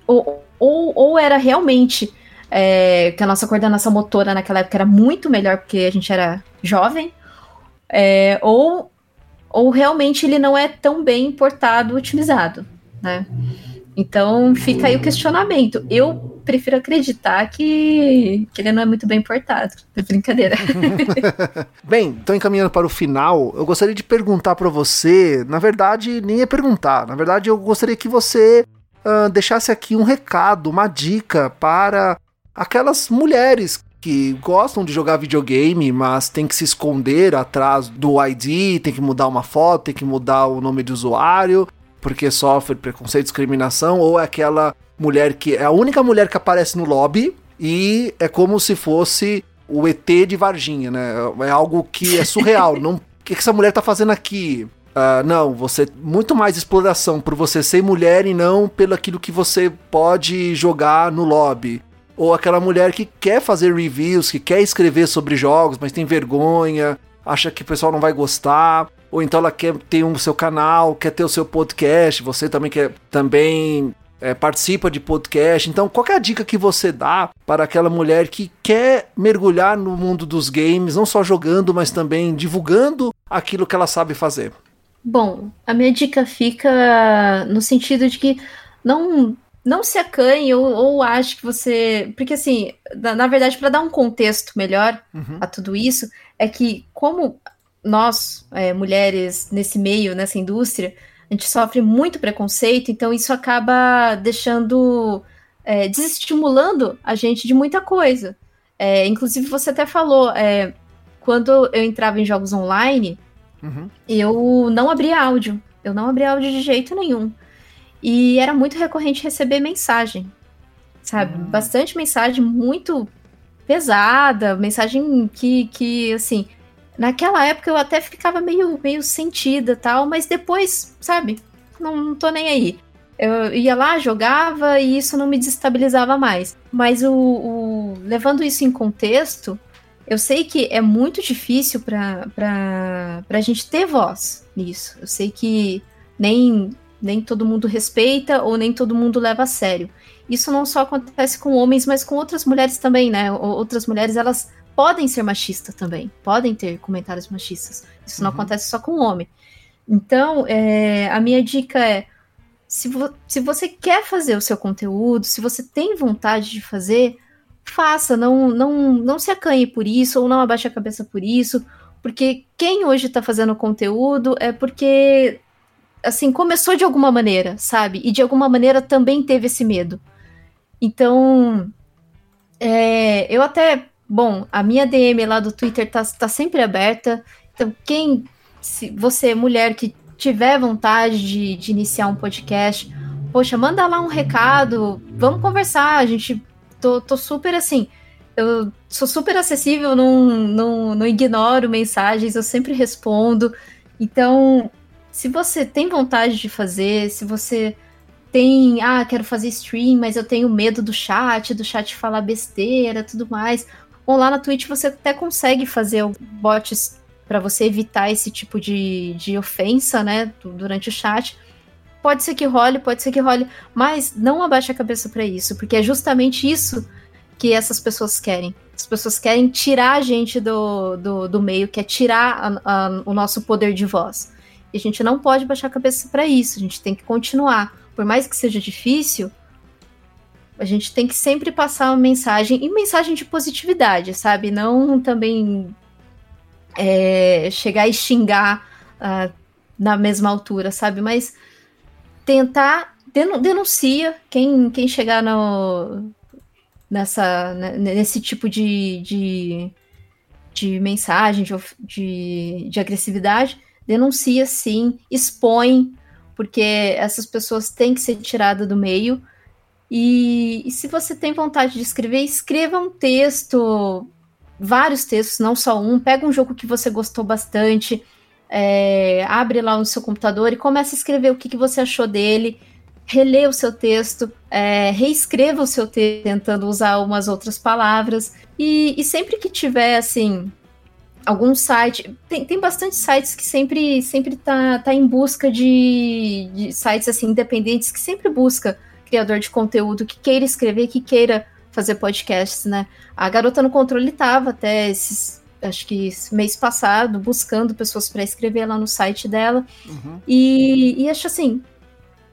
ou, ou, ou era realmente é, que a nossa coordenação motora naquela época era muito melhor porque a gente era jovem, é, ou, ou realmente ele não é tão bem importado, otimizado, né? Então fica aí o questionamento. Eu prefiro acreditar que, que ele não é muito bem portado. É brincadeira. bem, então encaminhando para o final, eu gostaria de perguntar para você. Na verdade, nem é perguntar. Na verdade, eu gostaria que você uh, deixasse aqui um recado, uma dica para aquelas mulheres que gostam de jogar videogame, mas tem que se esconder atrás do ID, tem que mudar uma foto, tem que mudar o nome de usuário, porque sofre preconceito, discriminação, ou é aquela mulher que é a única mulher que aparece no lobby e é como se fosse o ET de Varginha, né? É algo que é surreal. não, o que, que essa mulher tá fazendo aqui? Uh, não, você muito mais exploração por você ser mulher e não pelo aquilo que você pode jogar no lobby. Ou aquela mulher que quer fazer reviews, que quer escrever sobre jogos, mas tem vergonha, acha que o pessoal não vai gostar ou então ela quer ter o um seu canal, quer ter o seu podcast, você também quer também é, participa de podcast. Então, qual é a dica que você dá para aquela mulher que quer mergulhar no mundo dos games, não só jogando, mas também divulgando aquilo que ela sabe fazer? Bom, a minha dica fica no sentido de que não não se acanhe ou, ou ache que você. Porque, assim, na, na verdade, para dar um contexto melhor uhum. a tudo isso, é que, como nós, é, mulheres, nesse meio, nessa indústria, a gente sofre muito preconceito, então isso acaba deixando, é, desestimulando a gente de muita coisa. É, inclusive, você até falou, é, quando eu entrava em jogos online, uhum. eu não abria áudio. Eu não abria áudio de jeito nenhum. E era muito recorrente receber mensagem, sabe? Uhum. Bastante mensagem muito pesada, mensagem que, que assim, naquela época eu até ficava meio, meio sentida tal, mas depois, sabe, não, não tô nem aí. Eu ia lá, jogava e isso não me desestabilizava mais. Mas o, o levando isso em contexto, eu sei que é muito difícil para a gente ter voz nisso. Eu sei que nem, nem todo mundo respeita ou nem todo mundo leva a sério. Isso não só acontece com homens, mas com outras mulheres também, né? Outras mulheres, elas podem ser machistas também, podem ter comentários machistas. Isso não uhum. acontece só com homem. Então, é, a minha dica é: se, vo se você quer fazer o seu conteúdo, se você tem vontade de fazer, faça, não, não, não se acanhe por isso, ou não abaixe a cabeça por isso, porque quem hoje está fazendo conteúdo é porque, assim, começou de alguma maneira, sabe? E de alguma maneira também teve esse medo. Então, é, eu até, bom, a minha DM lá do Twitter tá, tá sempre aberta, então quem, se você, mulher que tiver vontade de, de iniciar um podcast, poxa, manda lá um recado, vamos conversar, a gente tô, tô super assim. Eu sou super acessível, não, não, não ignoro mensagens, eu sempre respondo. Então, se você tem vontade de fazer, se você tem, ah, quero fazer stream, mas eu tenho medo do chat, do chat falar besteira, tudo mais. Bom, lá na Twitch você até consegue fazer bots para você evitar esse tipo de, de ofensa, né, durante o chat. Pode ser que role, pode ser que role, mas não abaixe a cabeça para isso, porque é justamente isso que essas pessoas querem. As pessoas querem tirar a gente do, do, do meio, quer tirar a, a, o nosso poder de voz. E a gente não pode baixar a cabeça para isso, a gente tem que continuar. Por mais que seja difícil, a gente tem que sempre passar uma mensagem, e mensagem de positividade, sabe? Não também é, chegar e xingar uh, na mesma altura, sabe? Mas tentar denuncia quem, quem chegar no, nessa, né, nesse tipo de, de, de mensagem, de, de, de agressividade, denuncia sim, expõe, porque essas pessoas têm que ser tiradas do meio. E, e, se você tem vontade de escrever, escreva um texto, vários textos, não só um. Pega um jogo que você gostou bastante, é, abre lá no seu computador e começa a escrever o que, que você achou dele, relê o seu texto, é, reescreva o seu texto tentando usar umas outras palavras. E, e sempre que tiver, assim, algum site. Tem, tem bastante sites que sempre sempre tá, tá em busca de, de sites assim independentes que sempre busca criador de conteúdo que queira escrever, que queira fazer podcasts, né? A Garota no Controle tava até esses acho que mês passado, buscando pessoas para escrever lá no site dela. Uhum. E, e acho assim,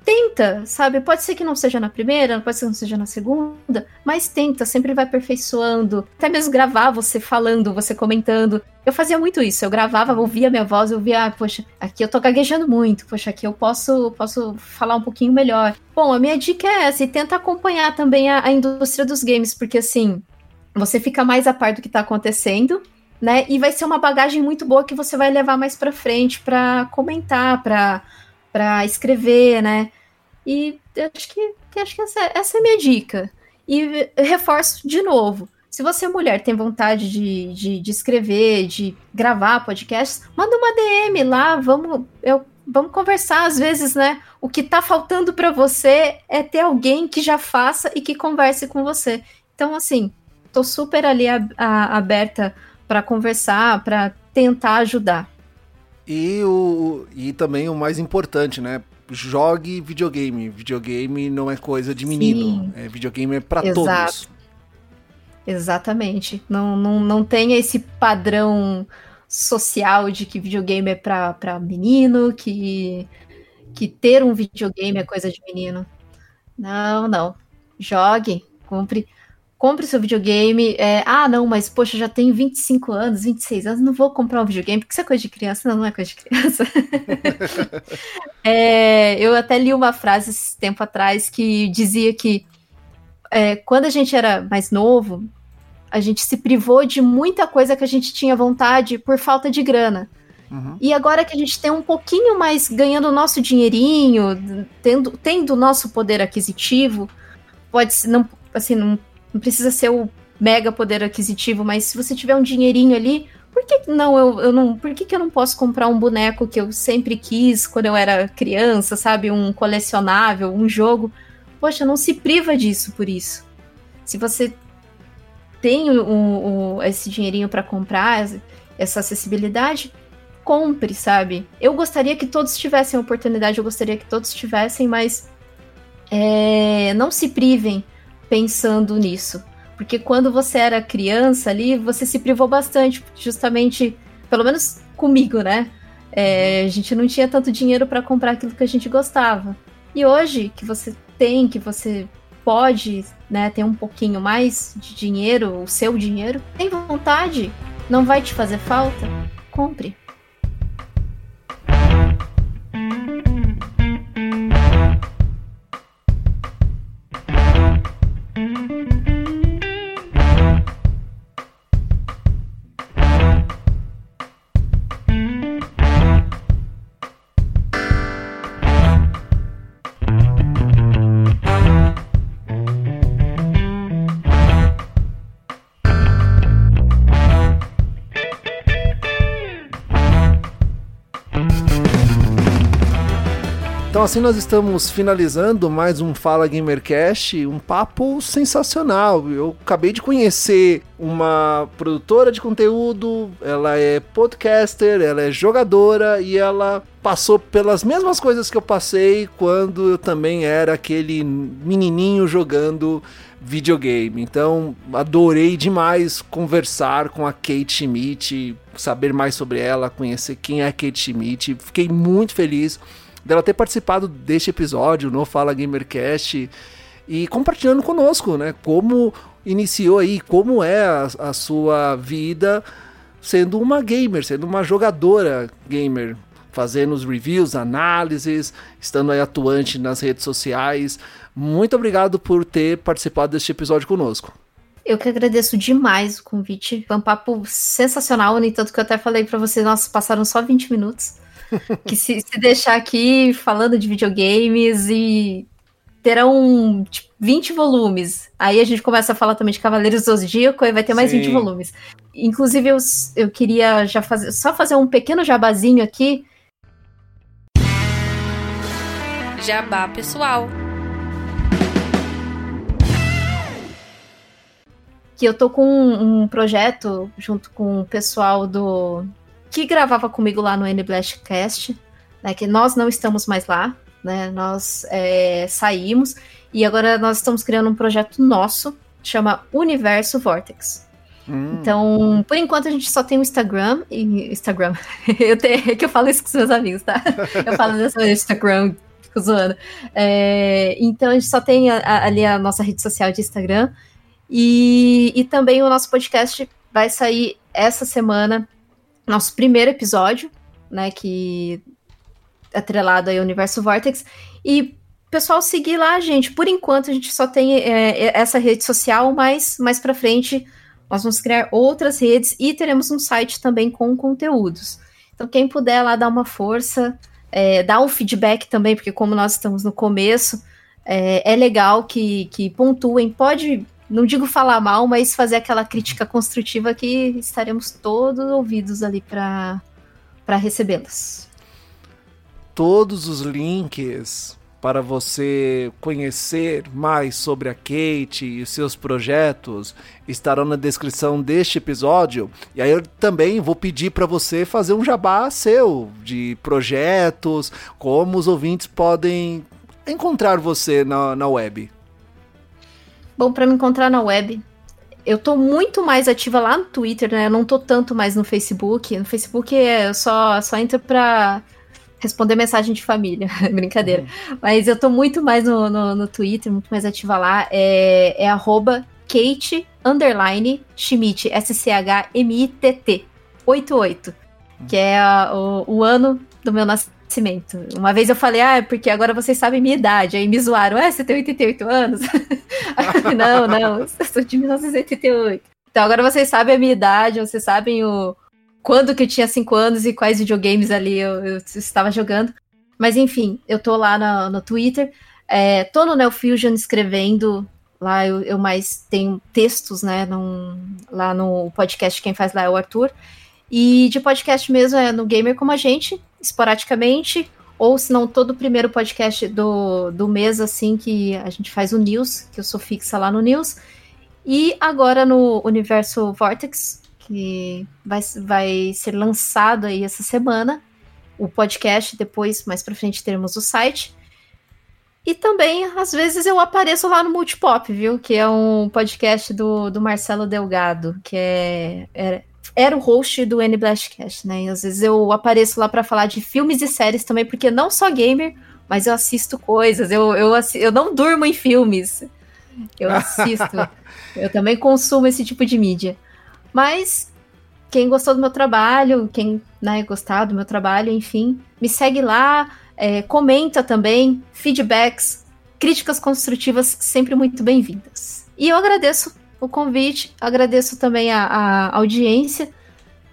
tenta, sabe? Pode ser que não seja na primeira, pode ser que não seja na segunda, mas tenta, sempre vai aperfeiçoando. Até mesmo gravar você falando, você comentando. Eu fazia muito isso, eu gravava, ouvia minha voz, eu via, ah, poxa, aqui eu tô gaguejando muito, poxa, aqui eu posso, posso falar um pouquinho melhor. Bom, a minha dica é essa, e tenta acompanhar também a, a indústria dos games, porque assim, você fica mais a par do que tá acontecendo, né? E vai ser uma bagagem muito boa que você vai levar mais para frente para comentar, para para escrever, né? E acho que, acho que essa, essa é a minha dica. E reforço de novo. Se você, mulher, tem vontade de, de, de escrever, de gravar podcasts, manda uma DM lá, vamos, eu, vamos conversar. Às vezes, né? O que tá faltando para você é ter alguém que já faça e que converse com você. Então, assim, tô super ali a, a, aberta para conversar, para tentar ajudar. E, o, e também o mais importante, né? Jogue videogame. Videogame não é coisa de menino. É, videogame é para todos. Exatamente. Não, não, não tem esse padrão social de que videogame é para menino, que, que ter um videogame é coisa de menino. Não, não. Jogue, compre compre seu videogame. É, ah, não, mas poxa, já tenho 25 anos, 26 anos, não vou comprar um videogame, porque isso é coisa de criança. Não, não é coisa de criança. é, eu até li uma frase esse tempo atrás que dizia que é, quando a gente era mais novo, a gente se privou de muita coisa que a gente tinha vontade por falta de grana. Uhum. E agora que a gente tem um pouquinho mais ganhando o nosso dinheirinho, tendo, o nosso poder aquisitivo, pode não assim, não não precisa ser o mega poder aquisitivo, mas se você tiver um dinheirinho ali, por que não eu, eu não, por que, que eu não posso comprar um boneco que eu sempre quis quando eu era criança, sabe, um colecionável, um jogo? Poxa, não se priva disso por isso. Se você tem o, o, esse dinheirinho para comprar, essa acessibilidade, compre, sabe? Eu gostaria que todos tivessem a oportunidade, eu gostaria que todos tivessem, mas é, não se privem pensando nisso. Porque quando você era criança ali, você se privou bastante, justamente, pelo menos comigo, né? É, a gente não tinha tanto dinheiro para comprar aquilo que a gente gostava. E hoje, que você tem, que você pode né, ter um pouquinho mais de dinheiro, o seu dinheiro, tem vontade, não vai te fazer falta, compre. Assim nós estamos finalizando mais um Fala Gamercast, um papo sensacional. Eu acabei de conhecer uma produtora de conteúdo, ela é podcaster, ela é jogadora e ela passou pelas mesmas coisas que eu passei quando eu também era aquele menininho jogando videogame. Então, adorei demais conversar com a Kate Schmidt, saber mais sobre ela, conhecer quem é a Kate Schmidt. Fiquei muito feliz dela ter participado deste episódio no Fala Gamercast e compartilhando conosco, né? Como iniciou aí, como é a, a sua vida sendo uma gamer, sendo uma jogadora gamer, fazendo os reviews, análises, estando aí atuante nas redes sociais. Muito obrigado por ter participado deste episódio conosco. Eu que agradeço demais o convite. Foi um papo sensacional, no entanto que eu até falei para vocês, nossa, passaram só 20 minutos. que se, se, deixar aqui falando de videogames e terão tipo, 20 volumes. Aí a gente começa a falar também de Cavaleiros do Zodíaco e vai ter mais Sim. 20 volumes. Inclusive, eu, eu queria já fazer, só fazer um pequeno jabazinho aqui. Jabá pessoal. Que eu tô com um, um projeto junto com o pessoal do que gravava comigo lá no NBlastcast, né, que nós não estamos mais lá, né, nós é, saímos e agora nós estamos criando um projeto nosso, chama Universo Vortex. Hum. Então, por enquanto a gente só tem o Instagram e Instagram. eu tenho, é que eu falo isso com os meus amigos, tá? Eu falo dessa Instagram, fico zoando. É, então a gente só tem a, a, ali a nossa rede social de Instagram e, e também o nosso podcast vai sair essa semana nosso primeiro episódio, né, que é atrelado aí ao Universo Vortex. E pessoal, seguir lá, gente. Por enquanto, a gente só tem é, é, essa rede social, mas mais para frente nós vamos criar outras redes e teremos um site também com conteúdos. Então, quem puder lá dar uma força, é, dar um feedback também, porque como nós estamos no começo, é, é legal que, que pontuem. Pode não digo falar mal, mas fazer aquela crítica construtiva que estaremos todos ouvidos ali para recebê-las. Todos os links para você conhecer mais sobre a Kate e seus projetos estarão na descrição deste episódio. E aí eu também vou pedir para você fazer um jabá seu de projetos, como os ouvintes podem encontrar você na, na web. Bom, para me encontrar na web, eu tô muito mais ativa lá no Twitter, né? Eu não tô tanto mais no Facebook. No Facebook é, eu só, só entro pra responder mensagem de família. Brincadeira. Uhum. Mas eu tô muito mais no, no, no, Twitter, muito mais ativa lá. É, é arroba Kate underline Schmidt, S-C-H-M-I-T-T, 88. Uhum. Que é a, o, o ano do meu nascimento nascimento. Uma vez eu falei, ah, é porque agora vocês sabem minha idade. Aí me zoaram, é, você tem 88 anos? não, não, eu sou de 1988. Então agora vocês sabem a minha idade, vocês sabem o quando que eu tinha 5 anos e quais videogames ali eu, eu estava jogando. Mas enfim, eu tô lá no, no Twitter, é, tô no Neofusion escrevendo. Lá eu, eu mais tenho textos, né? Num, lá no podcast, quem faz lá é o Arthur. E de podcast mesmo é no Gamer Como a Gente, esporadicamente, ou se não, todo o primeiro podcast do, do mês, assim, que a gente faz o News, que eu sou fixa lá no News. E agora no Universo Vortex, que vai, vai ser lançado aí essa semana, o podcast, depois, mais pra frente, teremos o site. E também, às vezes, eu apareço lá no Multipop, viu? Que é um podcast do, do Marcelo Delgado, que é, é era o host do N Blastcast, né? E às vezes eu apareço lá para falar de filmes e séries também, porque não só gamer, mas eu assisto coisas. Eu, eu, eu não durmo em filmes. Eu assisto. eu também consumo esse tipo de mídia. Mas quem gostou do meu trabalho, quem né, gostar do meu trabalho, enfim, me segue lá, é, comenta também, feedbacks, críticas construtivas sempre muito bem-vindas. E eu agradeço o convite, agradeço também a, a audiência.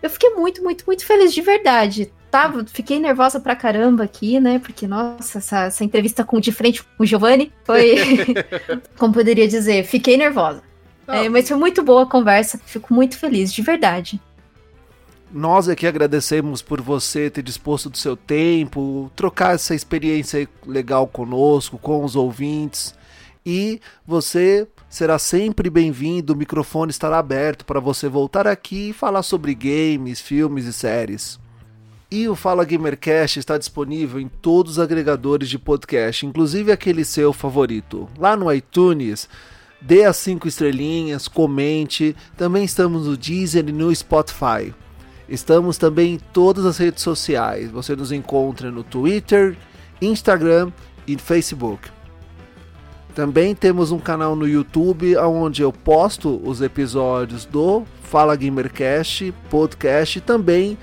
Eu fiquei muito, muito, muito feliz de verdade. Tava, fiquei nervosa pra caramba aqui, né? Porque, nossa, essa, essa entrevista com, de frente com o Giovanni foi. como poderia dizer? Fiquei nervosa. É, mas foi muito boa a conversa. Fico muito feliz, de verdade. Nós aqui agradecemos por você ter disposto do seu tempo, trocar essa experiência legal conosco, com os ouvintes. E você será sempre bem-vindo, o microfone estará aberto para você voltar aqui e falar sobre games, filmes e séries. E o Fala Gamercast está disponível em todos os agregadores de podcast, inclusive aquele seu favorito. Lá no iTunes, dê as 5 estrelinhas, comente. Também estamos no Deezer e no Spotify. Estamos também em todas as redes sociais. Você nos encontra no Twitter, Instagram e Facebook. Também temos um canal no YouTube onde eu posto os episódios do Fala Gamercast podcast e também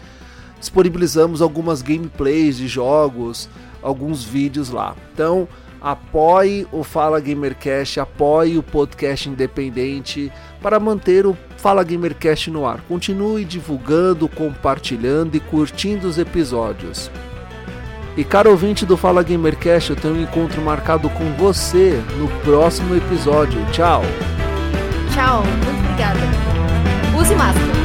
disponibilizamos algumas gameplays de jogos, alguns vídeos lá. Então, apoie o Fala Gamercast, apoie o podcast independente para manter o Fala Gamercast no ar. Continue divulgando, compartilhando e curtindo os episódios. E caro ouvinte do Fala Gamercast, eu tenho um encontro marcado com você no próximo episódio. Tchau! Tchau, muito obrigada. Use máscara.